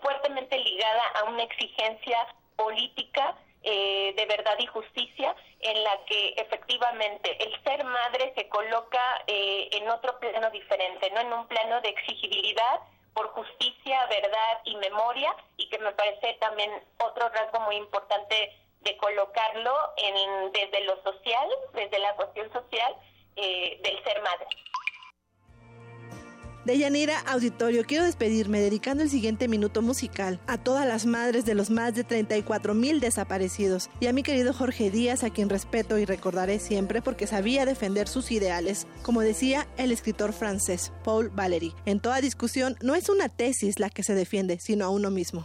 fuertemente ligada a una exigencia política eh, de verdad y justicia en la que efectivamente el ser madre se coloca eh, en otro plano diferente, no en un plano de exigibilidad por justicia, verdad y memoria y que me parece también otro rasgo muy importante de colocarlo en, desde lo social, desde la cuestión social eh, del ser madre. De Yanira Auditorio, quiero despedirme dedicando el siguiente minuto musical a todas las madres de los más de 34 mil desaparecidos y a mi querido Jorge Díaz, a quien respeto y recordaré siempre porque sabía defender sus ideales. Como decía el escritor francés Paul Valéry, en toda discusión no es una tesis la que se defiende, sino a uno mismo.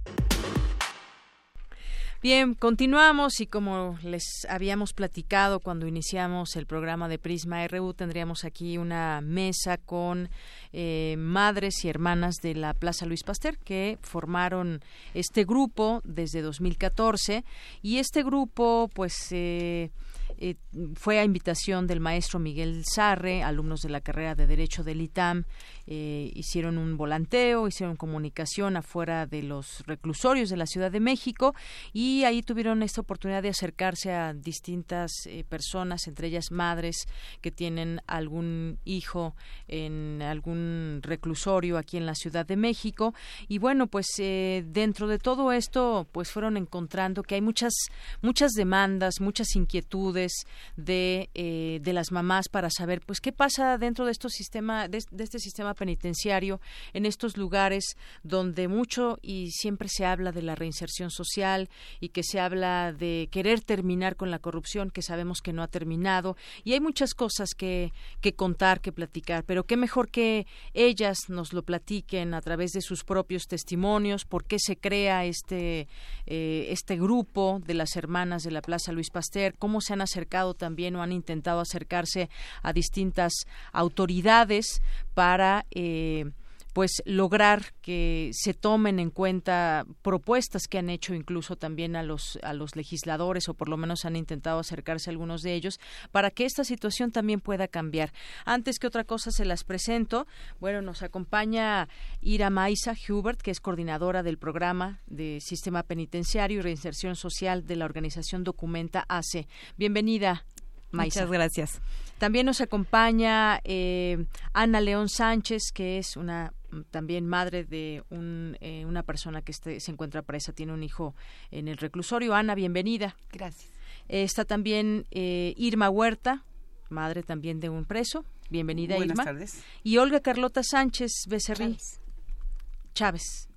Bien, continuamos y como les habíamos platicado cuando iniciamos el programa de Prisma RU, tendríamos aquí una mesa con eh, madres y hermanas de la Plaza Luis Pasteur que formaron este grupo desde 2014 y este grupo pues eh, eh, fue a invitación del maestro Miguel Sarre, alumnos de la carrera de Derecho del ITAM, eh, hicieron un volanteo, hicieron comunicación afuera de los reclusorios de la Ciudad de México y ahí tuvieron esta oportunidad de acercarse a distintas eh, personas, entre ellas madres que tienen algún hijo en algún reclusorio aquí en la Ciudad de México. Y bueno, pues dentro de todo esto pues fueron encontrando que hay muchas muchas demandas, muchas inquietudes de, eh, de las mamás para saber pues qué pasa dentro de, estos sistema, de, este sistema penitenciario en estos lugares donde mucho y siempre se habla de la reinserción social y que se habla de querer terminar con la corrupción que sabemos que no ha terminado. Y hay muchas cosas que, que contar, que platicar, pero qué mejor que ellas nos lo platiquen a través de sus propios testimonios, por qué se crea este, eh, este grupo de las hermanas de la Plaza Luis Pasteur, cómo se han acercado también o han intentado acercarse a distintas autoridades para eh, pues lograr que se tomen en cuenta propuestas que han hecho incluso también a los a los legisladores o por lo menos han intentado acercarse a algunos de ellos para que esta situación también pueda cambiar. Antes que otra cosa se las presento. Bueno, nos acompaña Ira Maisa Hubert, que es coordinadora del programa de Sistema Penitenciario y Reinserción Social de la organización Documenta ACE. Bienvenida. Maisa. Muchas gracias. También nos acompaña eh, Ana León Sánchez, que es una también madre de un, eh, una persona que este, se encuentra presa, tiene un hijo en el reclusorio. Ana, bienvenida. Gracias. Eh, está también eh, Irma Huerta, madre también de un preso. Bienvenida, Buenas Irma. tardes. Y Olga Carlota Sánchez Becerril. Chávez. Chávez.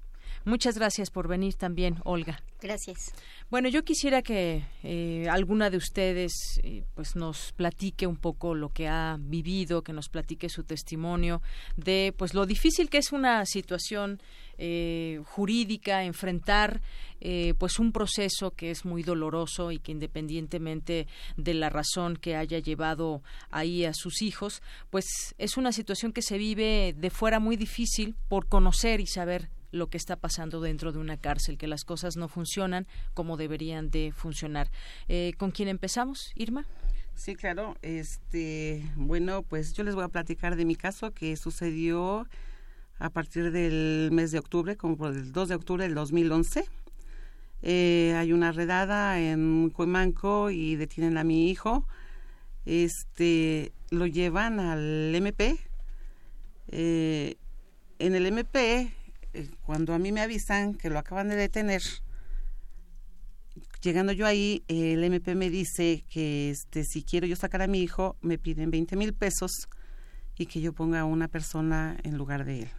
Muchas gracias por venir también, Olga. Gracias. Bueno, yo quisiera que eh, alguna de ustedes eh, pues nos platique un poco lo que ha vivido, que nos platique su testimonio de pues lo difícil que es una situación eh, jurídica, enfrentar eh, pues un proceso que es muy doloroso y que independientemente de la razón que haya llevado ahí a sus hijos, pues es una situación que se vive de fuera muy difícil por conocer y saber lo que está pasando dentro de una cárcel, que las cosas no funcionan como deberían de funcionar. Eh, ¿Con quién empezamos, Irma? Sí, claro. Este, bueno, pues yo les voy a platicar de mi caso que sucedió a partir del mes de octubre, como por el 2 de octubre del 2011. Eh, hay una redada en Cuemanco y detienen a mi hijo. Este, lo llevan al MP. Eh, en el MP, cuando a mí me avisan que lo acaban de detener, llegando yo ahí, el MP me dice que este, si quiero yo sacar a mi hijo, me piden 20 mil pesos y que yo ponga a una persona en lugar de él.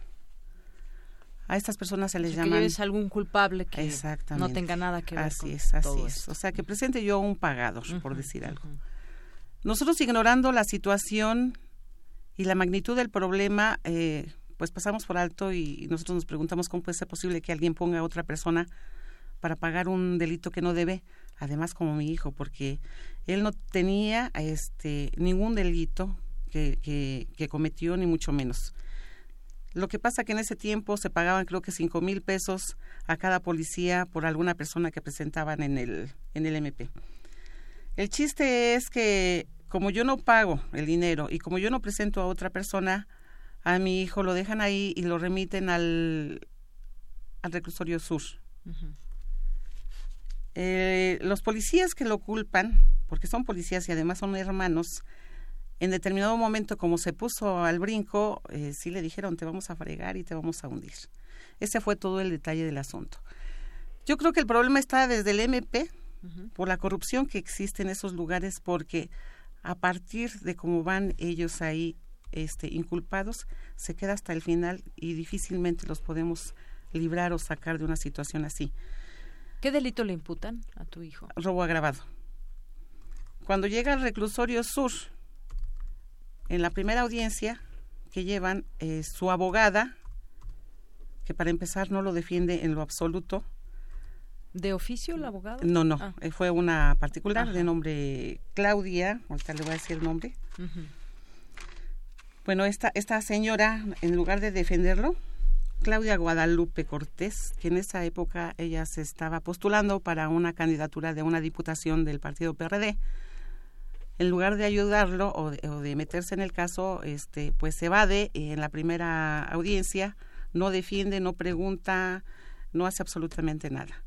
A estas personas se les llaman... que lleves algún culpable que no tenga nada que ver Así con es, así todo es. esto. O sea, que presente yo un pagador, por decir algo. Nosotros ignorando la situación y la magnitud del problema, eh, pues pasamos por alto y nosotros nos preguntamos cómo puede ser posible que alguien ponga a otra persona para pagar un delito que no debe, además como mi hijo, porque él no tenía este ningún delito que, que, que cometió, ni mucho menos. Lo que pasa que en ese tiempo se pagaban creo que cinco mil pesos a cada policía por alguna persona que presentaban en el, en el MP. El chiste es que como yo no pago el dinero y como yo no presento a otra persona, a mi hijo lo dejan ahí y lo remiten al, al reclusorio sur. Eh, los policías que lo culpan, porque son policías y además son hermanos, en determinado momento, como se puso al brinco, eh, sí le dijeron, te vamos a fregar y te vamos a hundir. Ese fue todo el detalle del asunto. Yo creo que el problema está desde el MP, por la corrupción que existe en esos lugares, porque a partir de cómo van ellos ahí este, inculpados, se queda hasta el final y difícilmente los podemos librar o sacar de una situación así. ¿Qué delito le imputan a tu hijo? Robo agravado. Cuando llega al reclusorio sur, en la primera audiencia que llevan, eh, su abogada, que para empezar no lo defiende en lo absoluto. ¿De oficio el abogado? No, no, Ah. eh, fue una particular de nombre Claudia, ahorita le voy a decir el nombre. Bueno, esta, esta señora, en lugar de defenderlo, Claudia Guadalupe Cortés, que en esa época ella se estaba postulando para una candidatura de una diputación del partido PRD, en lugar de ayudarlo o de, meterse en el caso, este, pues se evade en la primera audiencia, no defiende, no pregunta, no hace absolutamente nada.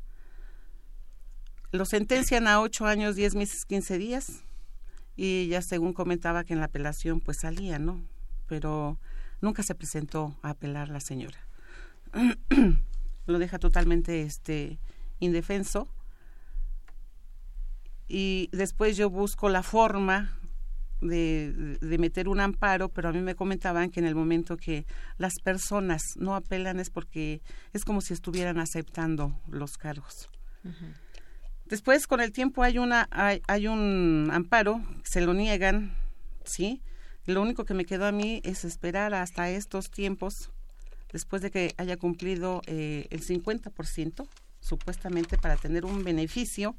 Lo sentencian a ocho años, diez meses, quince días, y ya según comentaba que en la apelación pues salía, ¿no? Pero nunca se presentó a apelar la señora. <clears throat> Lo deja totalmente este indefenso. Y después yo busco la forma de, de meter un amparo, pero a mí me comentaban que en el momento que las personas no apelan es porque es como si estuvieran aceptando los cargos. Después, con el tiempo, hay, una, hay, hay un amparo, se lo niegan, ¿sí? Lo único que me quedó a mí es esperar hasta estos tiempos, después de que haya cumplido eh, el 50%, supuestamente, para tener un beneficio.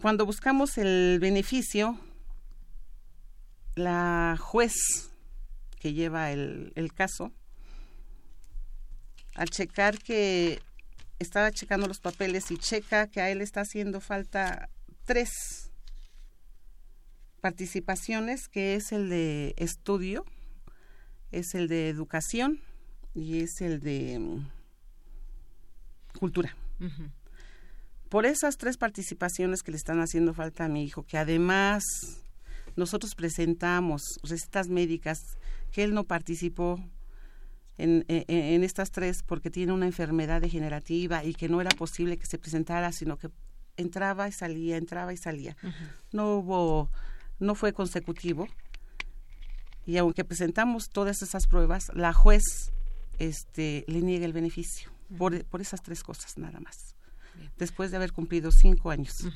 Cuando buscamos el beneficio, la juez que lleva el, el caso, al checar que estaba checando los papeles y checa que a él está haciendo falta tres participaciones, que es el de estudio, es el de educación y es el de mm, cultura. Por esas tres participaciones que le están haciendo falta a mi hijo, que además nosotros presentamos recetas médicas que él no participó en, en, estas tres porque tiene una enfermedad degenerativa y que no era posible que se presentara, sino que entraba y salía, entraba y salía. No hubo, no fue consecutivo. Y aunque presentamos todas esas pruebas, la juez este, le niega el beneficio por, por esas tres cosas nada más. Después de haber cumplido cinco años.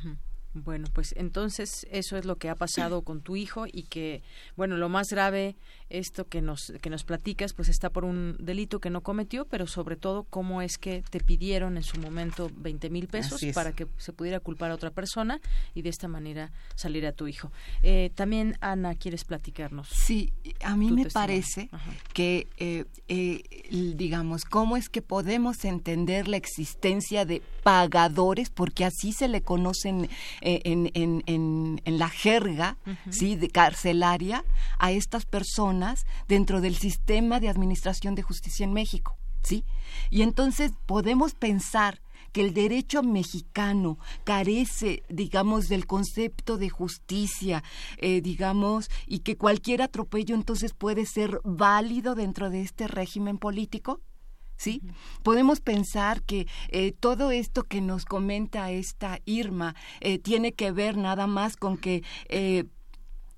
Bueno, pues entonces eso es lo que ha pasado con tu hijo y que, bueno, lo más grave, esto que nos, que nos platicas, pues está por un delito que no cometió, pero sobre todo cómo es que te pidieron en su momento 20 mil pesos para que se pudiera culpar a otra persona y de esta manera salir a tu hijo. Eh, también, Ana, ¿quieres platicarnos? Sí, a mí me parece que, eh, eh, digamos, cómo es que podemos entender la existencia de pagadores, porque así se le conocen eh, en, en, en, en la jerga ¿sí? de carcelaria a estas personas dentro del sistema de administración de justicia en México. ¿sí? Y entonces podemos pensar que el derecho mexicano carece, digamos, del concepto de justicia, eh, digamos, y que cualquier atropello entonces puede ser válido dentro de este régimen político? ¿sí? Podemos pensar que eh, todo esto que nos comenta esta Irma eh, tiene que ver nada más con que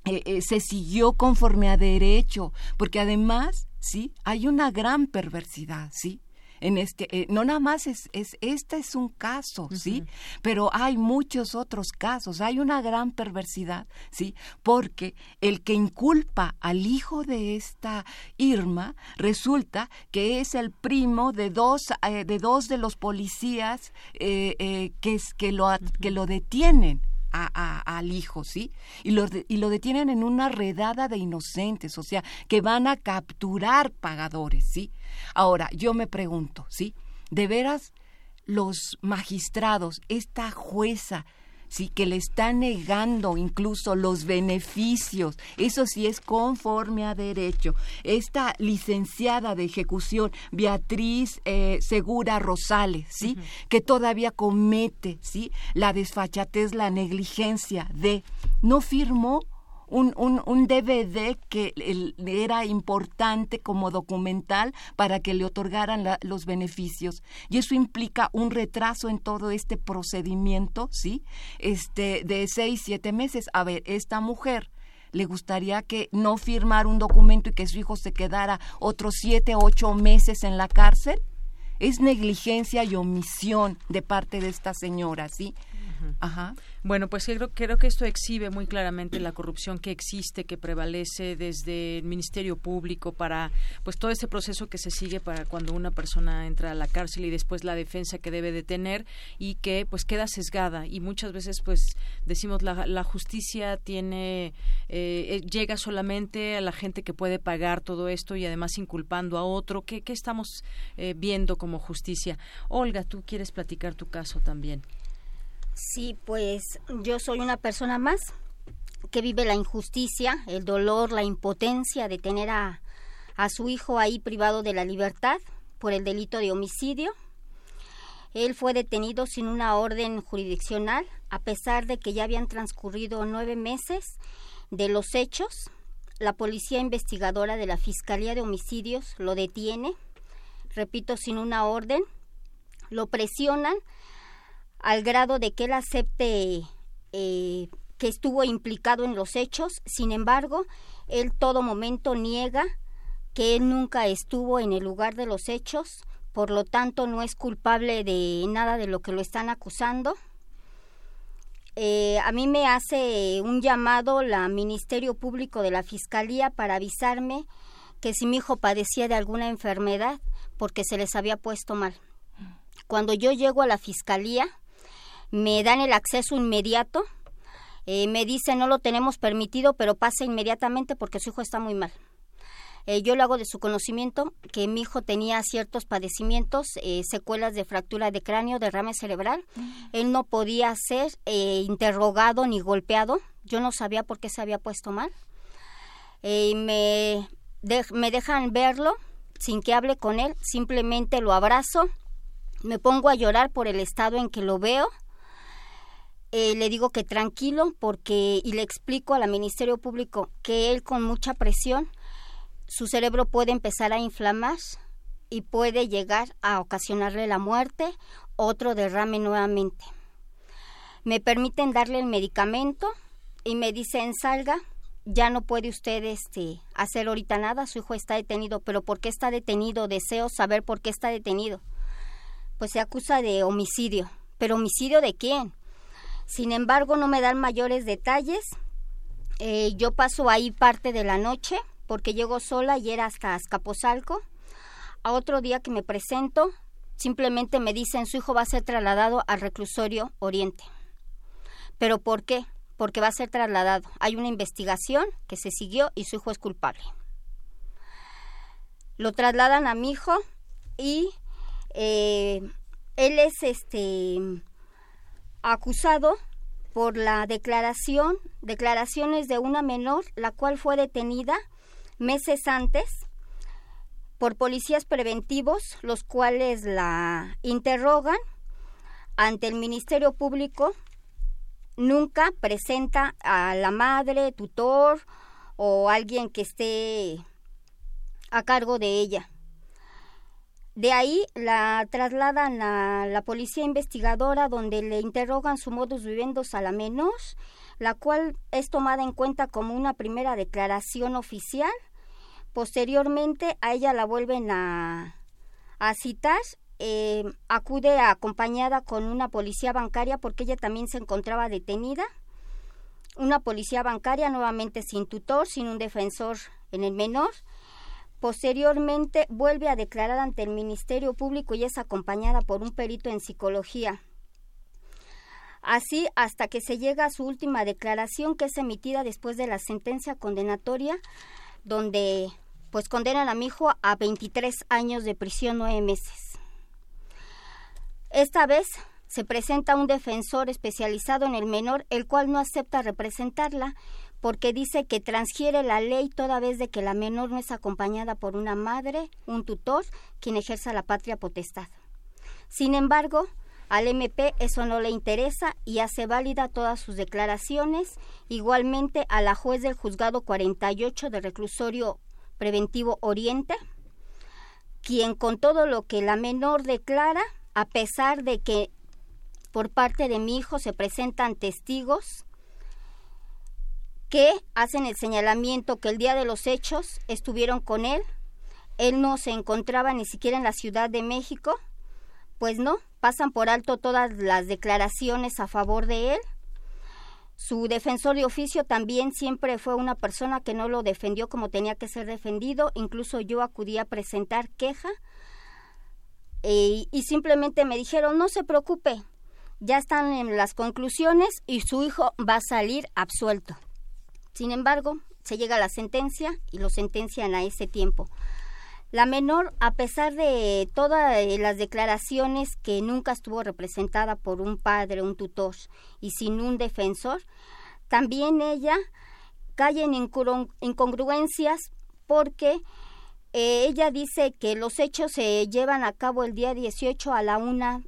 eh, se siguió conforme a derecho, porque además, sí, hay una gran perversidad, sí en este eh, no nada más es, es este es un caso sí pero hay muchos otros casos hay una gran perversidad sí porque el que inculpa al hijo de esta Irma resulta que es el primo de dos eh, de dos de los policías eh, que que lo que lo detienen al hijo, ¿sí? Y lo, y lo detienen en una redada de inocentes, o sea, que van a capturar pagadores, ¿sí? Ahora, yo me pregunto, ¿sí? ¿De veras los magistrados, esta jueza, sí que le está negando incluso los beneficios. Eso sí es conforme a derecho. Esta licenciada de ejecución, Beatriz eh, Segura Rosales, sí, que todavía comete, sí, la desfachatez, la negligencia de no firmó un, un, un DVD que era importante como documental para que le otorgaran los beneficios. Y eso implica un retraso en todo este procedimiento, ¿sí? Este, de seis, siete meses. A ver, esta mujer le gustaría que no firmara un documento y que su hijo se quedara otros siete, ocho meses en la cárcel. Es negligencia y omisión de parte de esta señora, ¿sí? Ajá. Bueno, pues creo, creo que esto exhibe muy claramente la corrupción que existe, que prevalece desde el Ministerio Público para pues todo ese proceso que se sigue para cuando una persona entra a la cárcel y después la defensa que debe de tener y que pues queda sesgada y muchas veces pues decimos la, la justicia tiene eh, eh, llega solamente a la gente que puede pagar todo esto y además inculpando a otro. ¿Qué, qué estamos eh, viendo como justicia? Olga, tú quieres platicar tu caso también. Sí, pues yo soy una persona más que vive la injusticia, el dolor, la impotencia de tener a, a su hijo ahí privado de la libertad por el delito de homicidio. Él fue detenido sin una orden jurisdiccional, a pesar de que ya habían transcurrido nueve meses de los hechos. La policía investigadora de la Fiscalía de Homicidios lo detiene, repito, sin una orden, lo presionan al grado de que él acepte eh, que estuvo implicado en los hechos. Sin embargo, él todo momento niega que él nunca estuvo en el lugar de los hechos, por lo tanto no es culpable de nada de lo que lo están acusando. Eh, a mí me hace un llamado la Ministerio Público de la Fiscalía para avisarme que si mi hijo padecía de alguna enfermedad, porque se les había puesto mal. Cuando yo llego a la Fiscalía, me dan el acceso inmediato, eh, me dicen no lo tenemos permitido, pero pasa inmediatamente porque su hijo está muy mal. Eh, yo lo hago de su conocimiento que mi hijo tenía ciertos padecimientos, eh, secuelas de fractura de cráneo, derrame cerebral. Él no podía ser eh, interrogado ni golpeado. Yo no sabía por qué se había puesto mal. me, me dejan verlo sin que hable con él, simplemente lo abrazo, me pongo a llorar por el estado en que lo veo. Le digo que tranquilo porque y le explico al Ministerio Público que él con mucha presión su cerebro puede empezar a inflamar y puede llegar a ocasionarle la muerte, otro derrame nuevamente. Me permiten darle el medicamento y me dicen salga, ya no puede usted este hacer ahorita nada, su hijo está detenido, pero ¿por qué está detenido? Deseo saber por qué está detenido. Pues se acusa de homicidio, pero homicidio de quién? Sin embargo, no me dan mayores detalles. Eh, yo paso ahí parte de la noche porque llego sola y era hasta Azcapotzalco. A otro día que me presento, simplemente me dicen su hijo va a ser trasladado al reclusorio Oriente. ¿Pero por qué? Porque va a ser trasladado. Hay una investigación que se siguió y su hijo es culpable. Lo trasladan a mi hijo y eh, él es este acusado por la declaración, declaraciones de una menor, la cual fue detenida meses antes por policías preventivos, los cuales la interrogan ante el Ministerio Público. Nunca presenta a la madre, tutor o alguien que esté a cargo de ella. De ahí la trasladan a la policía investigadora donde le interrogan su modus vivendi a la menor la cual es tomada en cuenta como una primera declaración oficial. Posteriormente a ella la vuelven a, a citar eh, acude acompañada con una policía bancaria porque ella también se encontraba detenida. Una policía bancaria nuevamente sin tutor, sin un defensor en el menor. Posteriormente vuelve a declarar ante el Ministerio Público y es acompañada por un perito en psicología. Así hasta que se llega a su última declaración que es emitida después de la sentencia condenatoria donde pues condenan a mi hijo a 23 años de prisión, nueve meses. Esta vez se presenta un defensor especializado en el menor, el cual no acepta representarla porque dice que transgiere la ley toda vez de que la menor no es acompañada por una madre, un tutor, quien ejerza la patria potestad. Sin embargo, al MP eso no le interesa y hace válida todas sus declaraciones, igualmente a la juez del juzgado 48 de reclusorio preventivo Oriente, quien con todo lo que la menor declara, a pesar de que por parte de mi hijo se presentan testigos que hacen el señalamiento que el día de los hechos estuvieron con él, él no se encontraba ni siquiera en la Ciudad de México, pues no, pasan por alto todas las declaraciones a favor de él. Su defensor de oficio también siempre fue una persona que no lo defendió como tenía que ser defendido. Incluso yo acudí a presentar queja eh, y simplemente me dijeron, no se preocupe, ya están en las conclusiones y su hijo va a salir absuelto. Sin embargo, se llega a la sentencia y lo sentencian a ese tiempo. La menor, a pesar de todas eh, las declaraciones que nunca estuvo representada por un padre, un tutor y sin un defensor, también ella cae en incongruencias porque eh, ella dice que los hechos se llevan a cabo el día 18 a la 1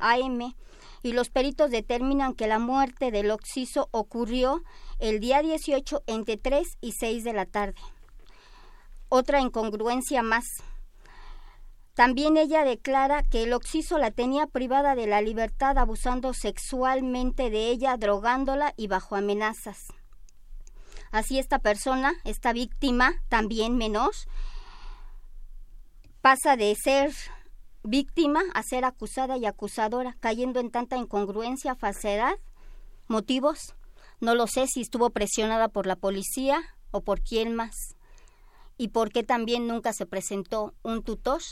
a.m. y los peritos determinan que la muerte del occiso ocurrió el día 18 entre 3 y 6 de la tarde otra incongruencia más. También ella declara que el occiso la tenía privada de la libertad abusando sexualmente de ella, drogándola y bajo amenazas. Así esta persona, esta víctima, también menor, pasa de ser víctima a ser acusada y acusadora, cayendo en tanta incongruencia, falsedad, motivos. No lo sé si estuvo presionada por la policía o por quién más. Y por qué también nunca se presentó un tutor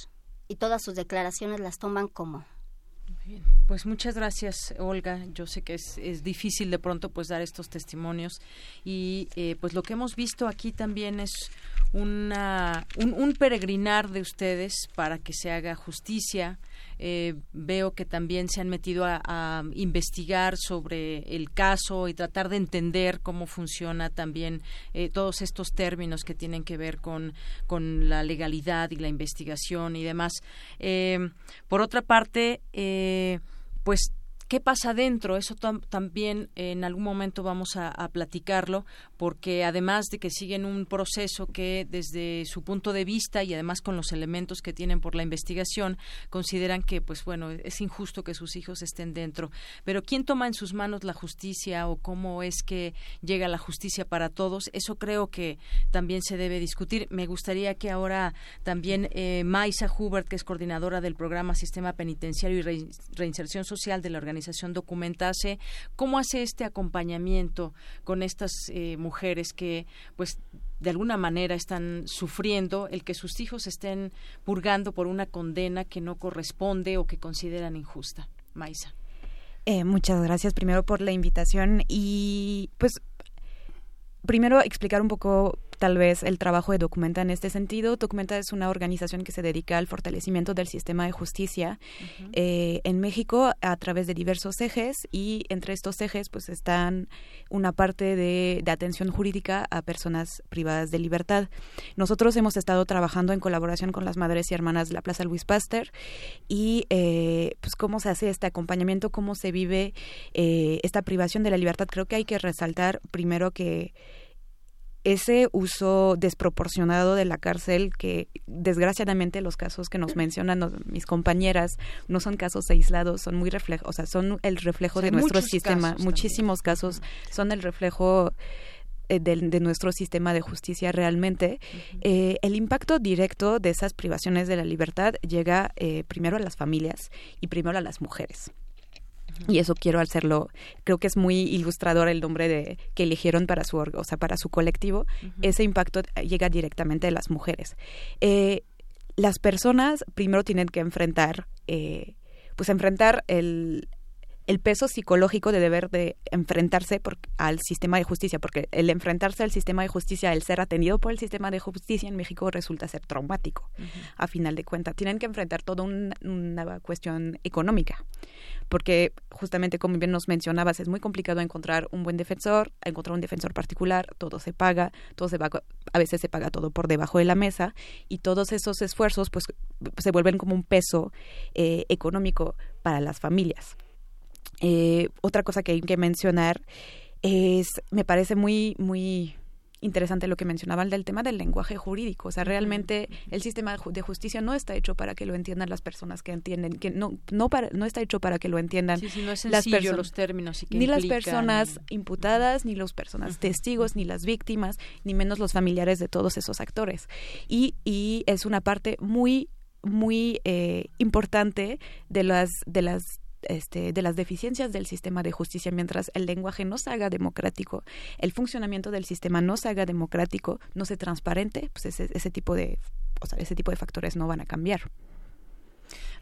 y todas sus declaraciones las toman como. Pues muchas gracias, Olga. Yo sé que es, es, difícil de pronto pues dar estos testimonios. Y eh, pues lo que hemos visto aquí también es una, un, peregrinar de ustedes para que se haga justicia. Eh, veo que también se han metido a, investigar sobre el caso y tratar de entender cómo funciona también eh, todos estos términos que tienen que ver con, con la legalidad y la investigación y demás. Eh, por otra parte, pues ¿Qué pasa dentro? Eso también en algún momento vamos a, platicarlo, porque además de que siguen un proceso que desde su punto de vista y además con los elementos que tienen por la investigación, consideran que, pues bueno, es injusto que sus hijos estén dentro. Pero ¿quién toma en sus manos la justicia o cómo es que llega la justicia para todos? Eso creo que también se debe discutir. Me gustaría que ahora también eh, Maisa Hubert, que es coordinadora del programa Sistema Penitenciario y Reinserción Social de la documentase cómo hace este acompañamiento con estas eh, mujeres que pues de alguna manera están sufriendo el que sus hijos estén purgando por una condena que no corresponde o que consideran injusta. Maisa. Eh, muchas gracias primero por la invitación y pues primero explicar un poco tal vez el trabajo de Documenta en este sentido. Documenta es una organización que se dedica al fortalecimiento del sistema de justicia eh, en México a través de diversos ejes y entre estos ejes pues están una parte de, atención jurídica a personas privadas de libertad. Nosotros hemos estado trabajando en colaboración con las madres y hermanas de la Plaza Luis Pasteur y eh, pues cómo se hace este acompañamiento, cómo se vive eh, esta privación de la libertad. Creo que hay que resaltar primero que ese uso desproporcionado de la cárcel que desgraciadamente los casos que nos mencionan mis compañeras no son casos aislados, son muy reflejo, o sea, son el reflejo de nuestro sistema, muchísimos casos son el reflejo eh, de, nuestro sistema de justicia realmente, eh, el impacto directo de esas privaciones de la libertad llega eh, primero a las familias y primero a las mujeres y eso quiero hacerlo creo que es muy ilustrador el nombre de que eligieron para su o sea para su colectivo. Ese impacto llega directamente de las mujeres. Eh, las personas primero tienen que enfrentar eh, pues enfrentar el el peso psicológico de deber de enfrentarse al sistema de justicia, porque el enfrentarse al sistema de justicia, el ser atendido por el sistema de justicia en México resulta ser traumático, a final de cuentas. Tienen que enfrentar toda una cuestión económica porque justamente como bien nos mencionabas, es muy complicado encontrar un buen defensor, encontrar un defensor particular, todo se paga, todo se va, a veces se paga todo por debajo de la mesa y todos esos esfuerzos pues se vuelven como un peso eh, económico para las familias. Eh, otra cosa que hay que mencionar es, me parece muy, muy interesante lo que mencionaban del tema del lenguaje jurídico. O sea, realmente el sistema de justicia no está hecho para que lo entiendan las personas que entienden, que no no para, no está hecho para que lo entiendan las personas, los términos ni las personas imputadas, ni las personas testigos, ni las víctimas, ni menos los familiares de todos esos actores. Y, y es una parte muy muy eh, importante de las de las este, de las deficiencias del sistema de justicia mientras el lenguaje no se haga democrático, el funcionamiento del sistema no se haga democrático, no se transparente, pues ese, ese tipo de, o sea, ese tipo de factores no van a cambiar.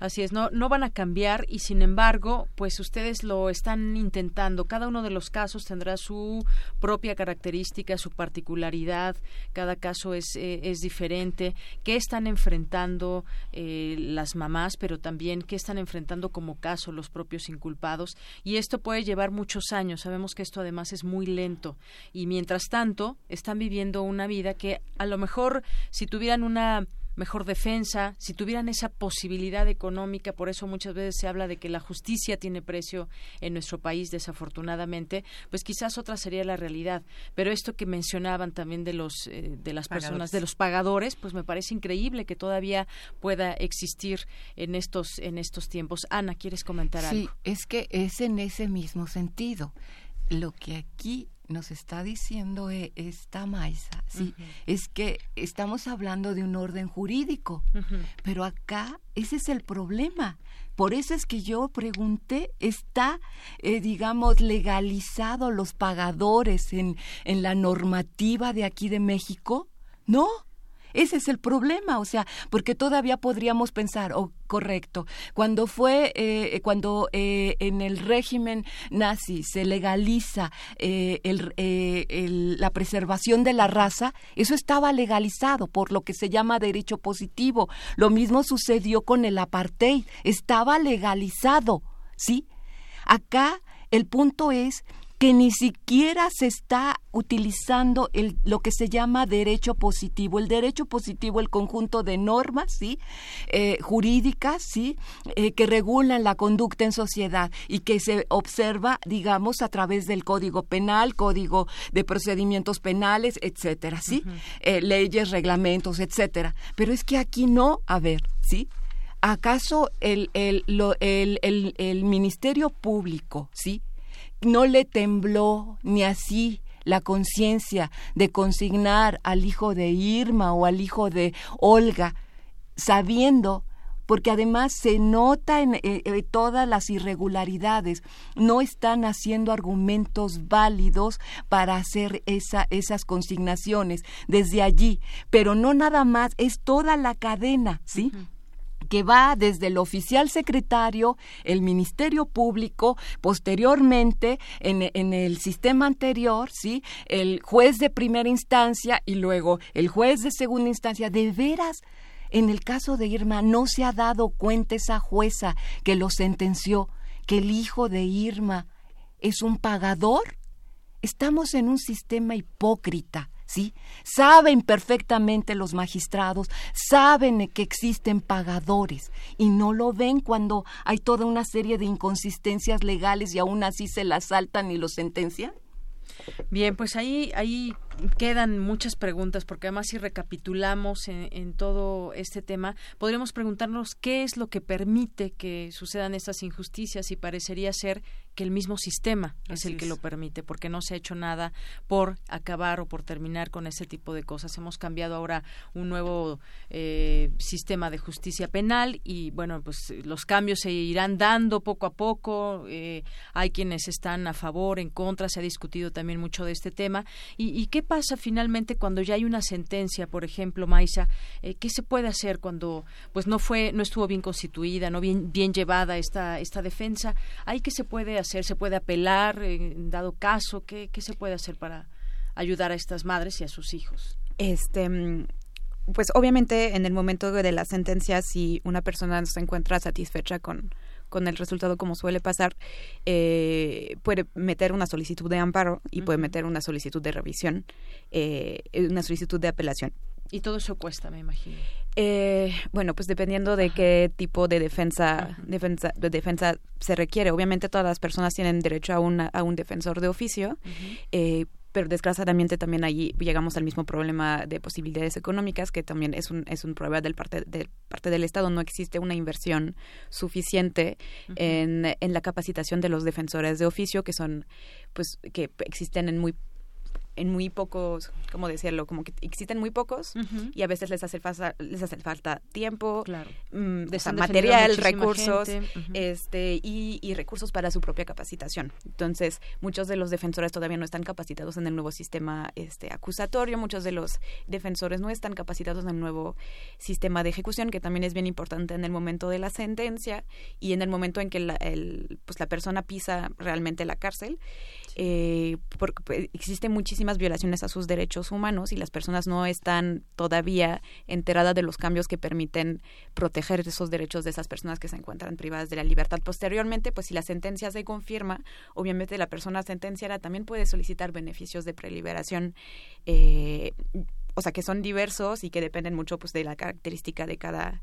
Así es, no, no van a cambiar y sin embargo, pues ustedes lo están intentando. Cada uno de los casos tendrá su propia característica, su particularidad. Cada caso es, eh, es diferente. ¿Qué están enfrentando eh, las mamás, pero también qué están enfrentando como caso los propios inculpados? Y esto puede llevar muchos años. Sabemos que esto además es muy lento. Y mientras tanto, están viviendo una vida que a lo mejor si tuvieran una mejor defensa, si tuvieran esa posibilidad económica, por eso muchas veces se habla de que la justicia tiene precio en nuestro país, desafortunadamente, pues quizás otra sería la realidad. Pero esto que mencionaban también de los eh, de las personas, de los pagadores, pues me parece increíble que todavía pueda existir en estos en estos tiempos. Ana, ¿quieres comentar algo? Sí, es que es en ese mismo sentido. Lo que aquí nos está diciendo e, esta Maisa, sí, es que estamos hablando de un orden jurídico, pero acá ese es el problema. Por eso es que yo pregunté, ¿está, eh, digamos, legalizado los pagadores en, en la normativa de aquí de México? No, Ese es el problema, o sea, porque todavía podríamos pensar, oh, correcto, cuando fue, eh, cuando eh, en el régimen nazi se legaliza eh, la preservación de la raza, eso estaba legalizado por lo que se llama derecho positivo. Lo mismo sucedió con el apartheid, estaba legalizado, ¿sí? Acá el punto es que ni siquiera se está utilizando el, lo que se llama derecho positivo. El derecho positivo, el conjunto de normas ¿sí? Eh, jurídicas ¿sí? Eh, que regulan la conducta en sociedad y que se observa, digamos, a través del Código Penal, Código de Procedimientos Penales, etcétera, ¿sí? Eh, leyes, reglamentos, etcétera. Pero es que aquí no, a ver, ¿sí? ¿Acaso el, el, el, el, el Ministerio Público, ¿sí? No le tembló ni así la conciencia de consignar al hijo de Irma o al hijo de Olga, sabiendo porque además se nota en eh, eh, todas las irregularidades, no están haciendo argumentos válidos para hacer esa, esas consignaciones desde allí, pero no nada más, es toda la cadena, ¿sí? Que va desde el oficial secretario, el Ministerio Público, posteriormente en, el sistema anterior, ¿sí? El juez de primera instancia y luego el juez de segunda instancia. De veras, en el caso de Irma no se ha dado cuenta esa jueza que lo sentenció, que el hijo de Irma es un pagador. Estamos en un sistema hipócrita ¿sí? Saben perfectamente los magistrados, saben que existen pagadores y no lo ven cuando hay toda una serie de inconsistencias legales y aún así se las saltan y lo sentencian. Bien, pues ahí, ahí quedan muchas preguntas, porque además si recapitulamos en, todo este tema, podríamos preguntarnos qué es lo que permite que sucedan estas injusticias y parecería ser que el mismo sistema es el que lo permite, porque no se ha hecho nada por acabar o por terminar con ese tipo de cosas. Hemos cambiado ahora un nuevo eh, sistema de justicia penal y bueno, pues los cambios se irán dando poco a poco. Eh, hay quienes están a favor, en contra, se ha discutido también mucho de este tema. ¿Y, y qué pasa finalmente cuando ya hay una sentencia, por ejemplo, Maisa? Eh, ¿Qué se puede hacer cuando pues no fue, no estuvo bien constituida, no bien, bien llevada esta, esta defensa? ¿Hay que se puede hacer? ¿Se puede apelar en dado caso? ¿Qué, qué se puede hacer para ayudar a estas madres y a sus hijos? Este mm, pues obviamente en el momento de la sentencia si una persona no se encuentra satisfecha con con el resultado como suele pasar, eh, puede meter una solicitud de amparo y puede meter una solicitud de revisión, eh, una solicitud de apelación. Y todo eso cuesta, me imagino. Eh, bueno, pues dependiendo de qué tipo de defensa, defensa, de defensa se requiere. Obviamente todas las personas tienen derecho a, una, a un defensor de oficio, pero desgraciadamente también allí llegamos al mismo problema de posibilidades económicas que también es un es un problema del parte de parte del Estado. No existe una inversión suficiente en, en la capacitación de los defensores de oficio que son pues que existen en muy en muy pocos, ¿cómo decirlo? Como que existen muy pocos y a veces les hace falta, les hace falta tiempo, claro. Mm, material, recursos, este y, y, recursos para su propia capacitación. Entonces, muchos de los defensores todavía no están capacitados en el nuevo sistema este acusatorio, muchos de los defensores no están capacitados en el nuevo sistema de ejecución, que también es bien importante en el momento de la sentencia y en el momento en que la, el, pues la persona pisa realmente la cárcel. Eh, porque pues, existen violaciones a sus derechos humanos y las personas no están todavía enteradas de los cambios que permiten proteger esos derechos de esas personas que se encuentran privadas de la libertad. Posteriormente, pues si la sentencia se confirma, obviamente la persona sentenciada también puede solicitar beneficios de preliberación eh, o sea, que son diversos y que dependen mucho pues de la característica de cada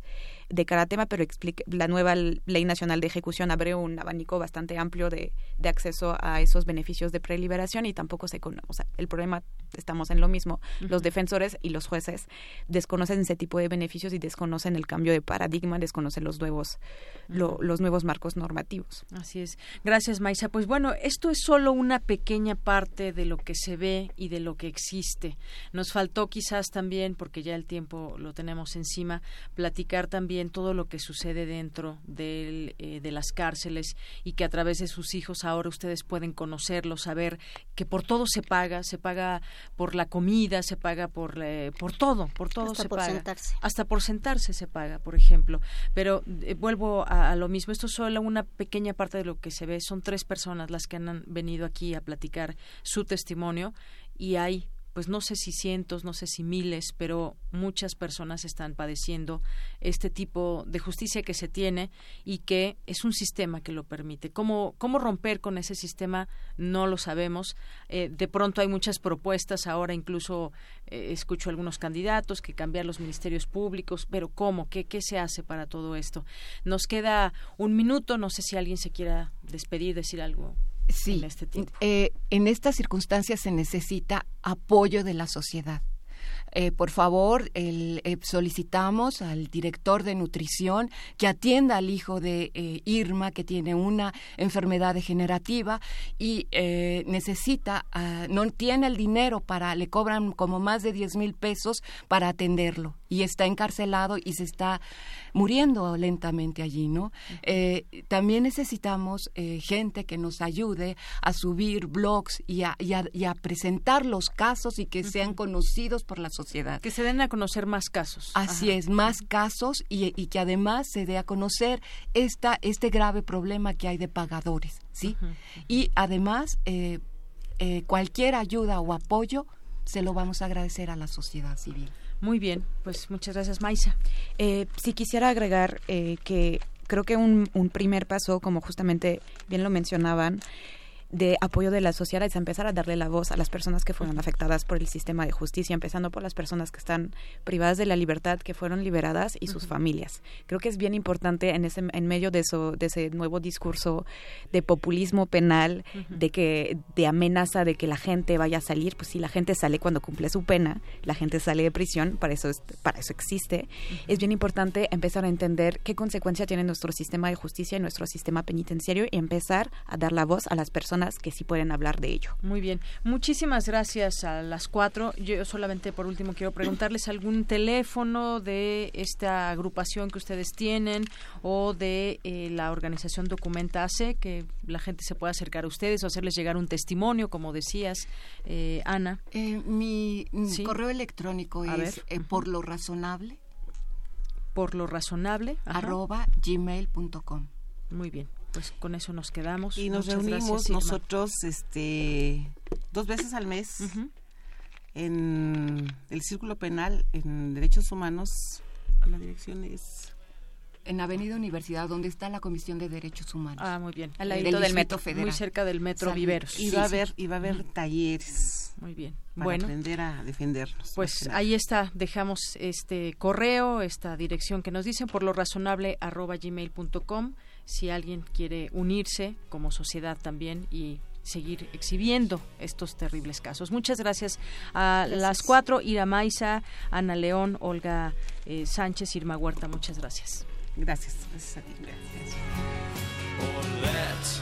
de cada tema, pero explique, la nueva Ley Nacional de Ejecución abre un abanico bastante amplio de, de acceso a esos beneficios de preliberación y tampoco se conoce, o sea, el problema estamos en lo mismo, los defensores y los jueces desconocen ese tipo de beneficios y desconocen el cambio de paradigma, desconocen los nuevos los nuevos marcos normativos. Así es. Gracias, Maisa. Pues bueno, esto es solo una pequeña parte de lo que se ve y de lo que existe. Nos faltó quizás también, porque ya el tiempo lo tenemos encima, platicar también todo lo que sucede dentro del, eh, de las cárceles y que a través de sus hijos ahora ustedes pueden conocerlos, saber que por todo se paga, se paga por la comida, se paga por, eh, por todo, por todo Hasta se por paga. sentarse. Hasta por sentarse se paga, por ejemplo. Pero eh, vuelvo a, a lo mismo, esto es solo una pequeña parte de lo que se ve, son tres personas las que han venido aquí a platicar su testimonio y hay pues no sé si cientos, no sé si miles, pero muchas personas están padeciendo este tipo de justicia que se tiene y que es un sistema que lo permite. ¿Cómo, cómo romper con ese sistema? No lo sabemos. Eh, de pronto hay muchas propuestas, ahora incluso eh, escucho algunos candidatos que cambiar los ministerios públicos, pero ¿cómo? ¿Qué, ¿Qué se hace para todo esto? Nos queda un minuto, no sé si alguien se quiera despedir, decir algo Sí, en este tiempo. eh, en estas circunstancias se necesita apoyo de la sociedad. Eh, por favor, el, eh, solicitamos al director de nutrición que atienda al hijo de eh, Irma, que tiene una enfermedad degenerativa y necesita, ah, no tiene el dinero para, le cobran como más de 10 mil pesos para atenderlo y está encarcelado y se está muriendo lentamente allí, ¿no? Eh, también necesitamos eh, gente que nos ayude a subir blogs y a, y a- y a presentar los casos y que sean conocidos por la sociedad. Que se den a conocer más casos. Así es, más casos y, y que además se dé a conocer esta, este grave problema que hay de pagadores, ¿sí? Y además, eh, eh, cualquier ayuda o apoyo se lo vamos a agradecer a la sociedad civil. Muy bien, pues muchas gracias, Maisa. Eh, sí quisiera agregar eh, que creo que un, un primer paso, como justamente bien lo mencionaban, de apoyo de la sociedad es empezar a darle la voz a las personas que fueron afectadas por el sistema de justicia, empezando por las personas que están privadas de la libertad, que fueron liberadas y sus Ujú. familias. Creo que es bien importante en ese en medio de eso de ese nuevo discurso de populismo penal, Ujú. de que de amenaza de que la gente vaya a salir, pues si la gente sale cuando cumple su pena, la gente sale de prisión, para eso es- para eso existe. Es bien importante empezar a entender qué consecuencia tiene nuestro sistema de justicia y nuestro sistema penitenciario y empezar a dar la voz a las personas que sí pueden hablar de ello. Muy bien, muchísimas gracias a las cuatro. Yo solamente por último quiero preguntarles algún teléfono de esta agrupación que ustedes tienen o de eh, la organización Documenta AC, que la gente se pueda acercar a ustedes o hacerles llegar un testimonio, como decías, eh, Ana. Eh, mi Sí. correo electrónico A es ver, eh, por lo razonable Por lo razonable. ajá. arroba gmail.com. Muy bien, pues con eso nos quedamos. Y nos Muchas reunimos gracias, nosotros este dos veces al mes en el Círculo Penal en Derechos Humanos. La dirección es En Avenida Universidad, donde está la Comisión de Derechos Humanos. Ah, muy bien. Al ladito del metro. Federal. Muy cerca del metro Salud. Viveros. y va a haber y va a haber talleres. Muy bien. Para bueno, aprender a defendernos. Pues ahí está, dejamos este correo, esta dirección que nos dicen por lo razonable arroba gmail.com si alguien quiere unirse como sociedad también y seguir exhibiendo estos terribles casos. Muchas gracias a las cuatro, Ira Maiza, Ana León, Olga eh, Sánchez, Irma Huerta, muchas gracias. Gracias, gracias a ti. Gracias.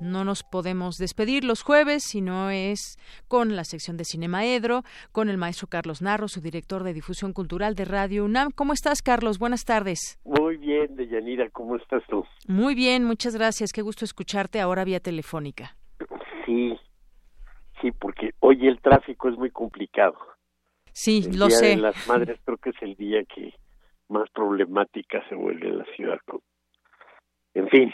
No nos podemos despedir los jueves, si no es con la sección de Cinemaedro, con el maestro Carlos Narro, su director de difusión cultural de Radio UNAM. ¿Cómo estás, Carlos? Buenas tardes. Muy bien, Deyanira, ¿cómo estás tú? Muy bien, muchas gracias. Qué gusto escucharte ahora vía telefónica. Sí, sí, porque hoy el tráfico es muy complicado. Sí, El lo Día sé. de las Madres creo que es el día que más problemática se vuelve en la ciudad. En fin,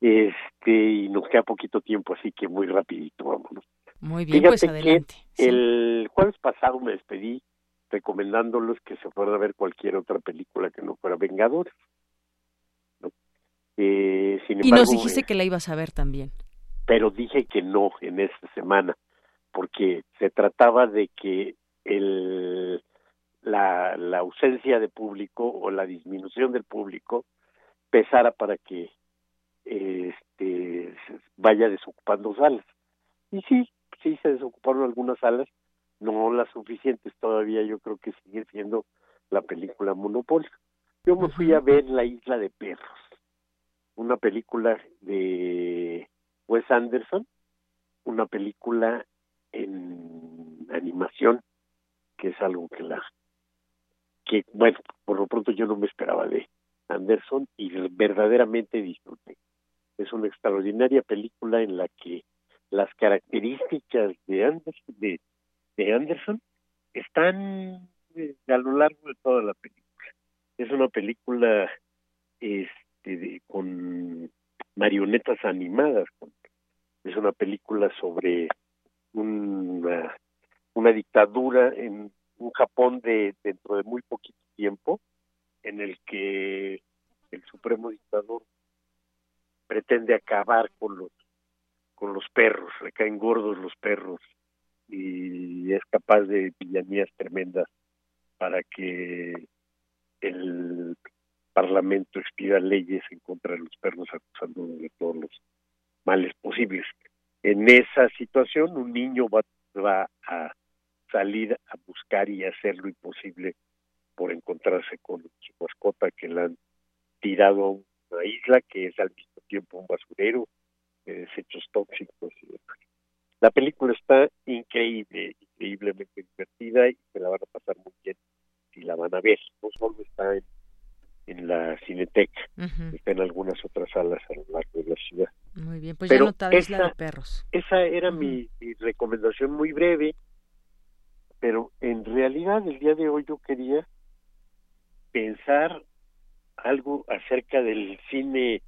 Este, y nos queda poquito tiempo, así que muy rapidito, vámonos. Muy bien, pues adelante. el jueves pasado me despedí recomendándolos que se fueran a ver cualquier otra película que no fuera Vengadores. Eh, y nos dijiste eh, que la ibas a ver también. Pero dije que no en esta semana, porque se trataba de que el, la, la ausencia de público o la disminución del público pesara para que vaya desocupando salas. Y sí, sí se desocuparon algunas salas, no las suficientes todavía, yo creo que sigue siendo la película Monopoly. Yo me fui a ver La Isla de Perros, una película de Wes Anderson, una película en animación, que es algo que la que bueno, por lo pronto yo no me esperaba de Anderson y verdaderamente disfruté. Es una extraordinaria película en la que las características de Anderson, de, Anderson están eh, a lo largo de toda la película. Es una película este, con marionetas animadas. Es una película sobre una, una dictadura en un Japón de dentro de muy poquito tiempo en el que el supremo dictador pretende acabar con los con los perros, le caen gordos los perros y es capaz de villanías tremendas para que el Parlamento expida leyes en contra de los perros acusándolos de todos los males posibles. En esa situación un niño va, va a salir a buscar y hacer lo imposible por encontrarse con su mascota que la han tirado a una isla que es al mismo tiempo un basurero desechos tóxicos La película está increíble, increíblemente divertida y se la van a pasar muy bien si la van a ver. No solo está en, la Cineteca, está en algunas otras salas a lo largo de la ciudad. Muy bien, pues ya notada Isla de Perros. Esa era mi, recomendación muy breve, pero en realidad el día de hoy yo quería pensar algo acerca del cine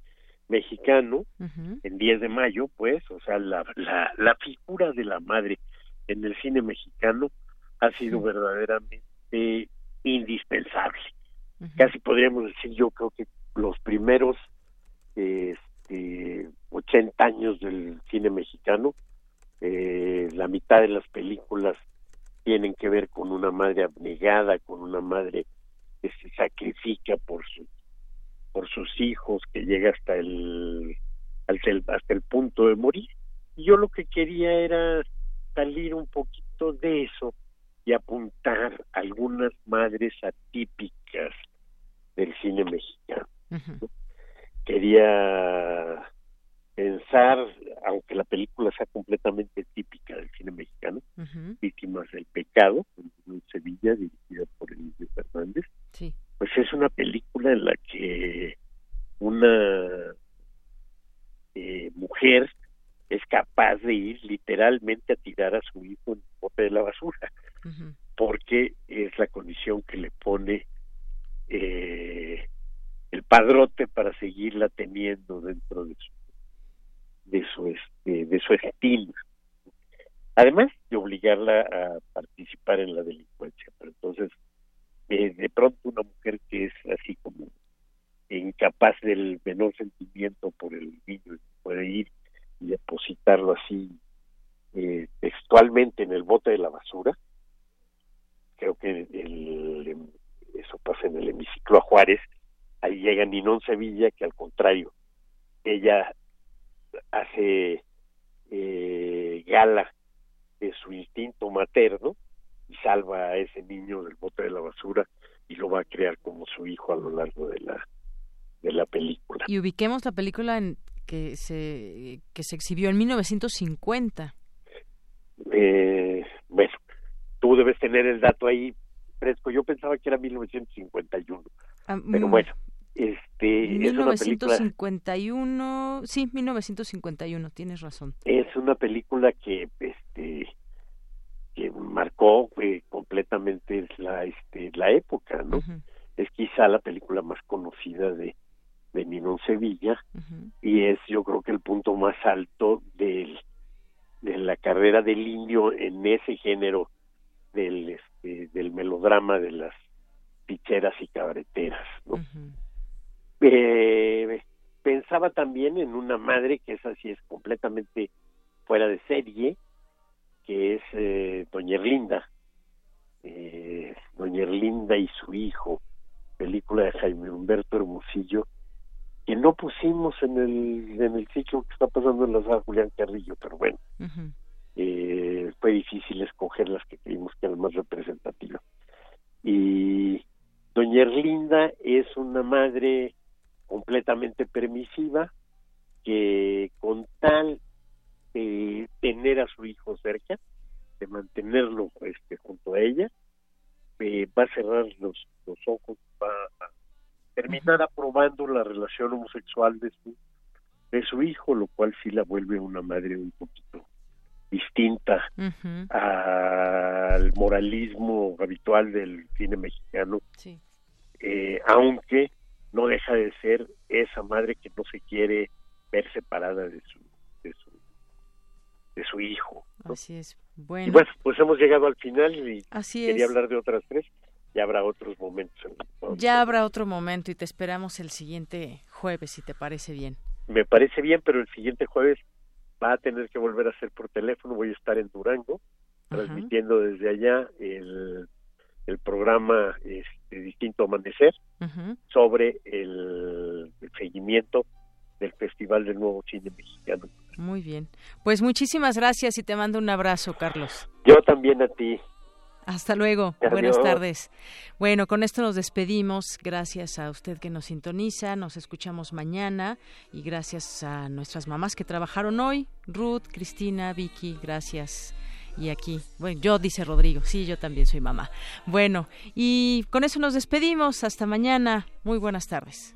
mexicano en 10 de mayo, pues, o sea, la, la, la, figura de la madre en el cine mexicano ha sido verdaderamente indispensable. Casi podríamos decir, yo creo que los primeros este, 80 años del cine mexicano, eh, la mitad de las películas tienen que ver con una madre abnegada, con una madre que se sacrifica por su por sus hijos que llega hasta el hasta el punto de morir. Y yo lo que quería era salir un poquito de eso y apuntar algunas madres atípicas del cine mexicano. Quería pensar aunque la película sea completamente típica del cine mexicano víctimas del pecado en Sevilla dirigida por Emilio Fernández. Sí pues es una película en la que una eh, mujer es capaz de ir literalmente a tirar a su hijo en el bote de la basura, porque es la condición que le pone eh, el padrote para seguirla teniendo dentro de su de su este, de su estilo además de obligarla a participar en la delincuencia pero entonces de pronto una mujer que es así como incapaz del menor sentimiento por el niño puede ir y depositarlo así eh, textualmente en el bote de la basura creo que eso pasa en el hemiciclo a Juárez ahí llega Ninón Sevilla que al contrario ella hace eh, gala de su instinto materno salva a ese niño del bote de la basura y lo va a crear como su hijo a lo largo de la de la película. Y ubiquemos la película en que se que se exhibió en 1950. Eh, bueno, tú debes tener el dato ahí fresco. Yo pensaba que era 1951. Ah, pero mm, bueno, este 1951, sí, 1951, tienes razón. Es una película que este que marcó eh, completamente la este la época no es quizá la película más conocida de de Ninón Sevilla y es yo creo que el punto más alto del, de la carrera del indio en ese género del este, del melodrama de las picheras y cabareteras ¿no? eh, pensaba también en una madre que es así es completamente fuera de serie que es eh, Doña Erlinda. Eh, Doña Erlinda y su hijo película de Jaime Humberto Hermosillo que no pusimos en el en el ciclo que está pasando en la sala Julián Carrillo pero bueno. Eh, fue difícil escoger las que creímos que eran más representativas. Y Doña Erlinda es una madre completamente permisiva que con tal de tener a su hijo cerca de mantenerlo este junto a ella eh, va a cerrar los, los ojos va a terminar aprobando la relación homosexual de su de su hijo lo cual sí la vuelve una madre un poquito distinta al moralismo habitual del cine mexicano. Eh, aunque no deja de ser esa madre que no se quiere ver separada de su de su, de su hijo así es. Bueno. y bueno. pues hemos llegado al final y así quería hablar de otras tres ya habrá otros momentos ya habrá otro momento y te esperamos el siguiente jueves si te parece bien. Me parece bien pero el siguiente jueves va a tener que volver a ser por teléfono. Voy a estar en Durango transmitiendo desde allá el el programa este, Distinto Amanecer sobre el, el seguimiento del Festival del Nuevo Cine Mexicano. Muy bien. Pues muchísimas gracias y te mando un abrazo, Carlos. Yo también a ti. Hasta luego. Adiós. Buenas tardes. Bueno, con esto nos despedimos. Gracias a usted que nos sintoniza. Nos escuchamos mañana. Y gracias a nuestras mamás que trabajaron hoy. Ruth, Cristina, Vicky, gracias. Y aquí, bueno, yo dice Rodrigo, sí, yo también soy mamá. Bueno, y con eso nos despedimos. Hasta mañana. Muy buenas tardes.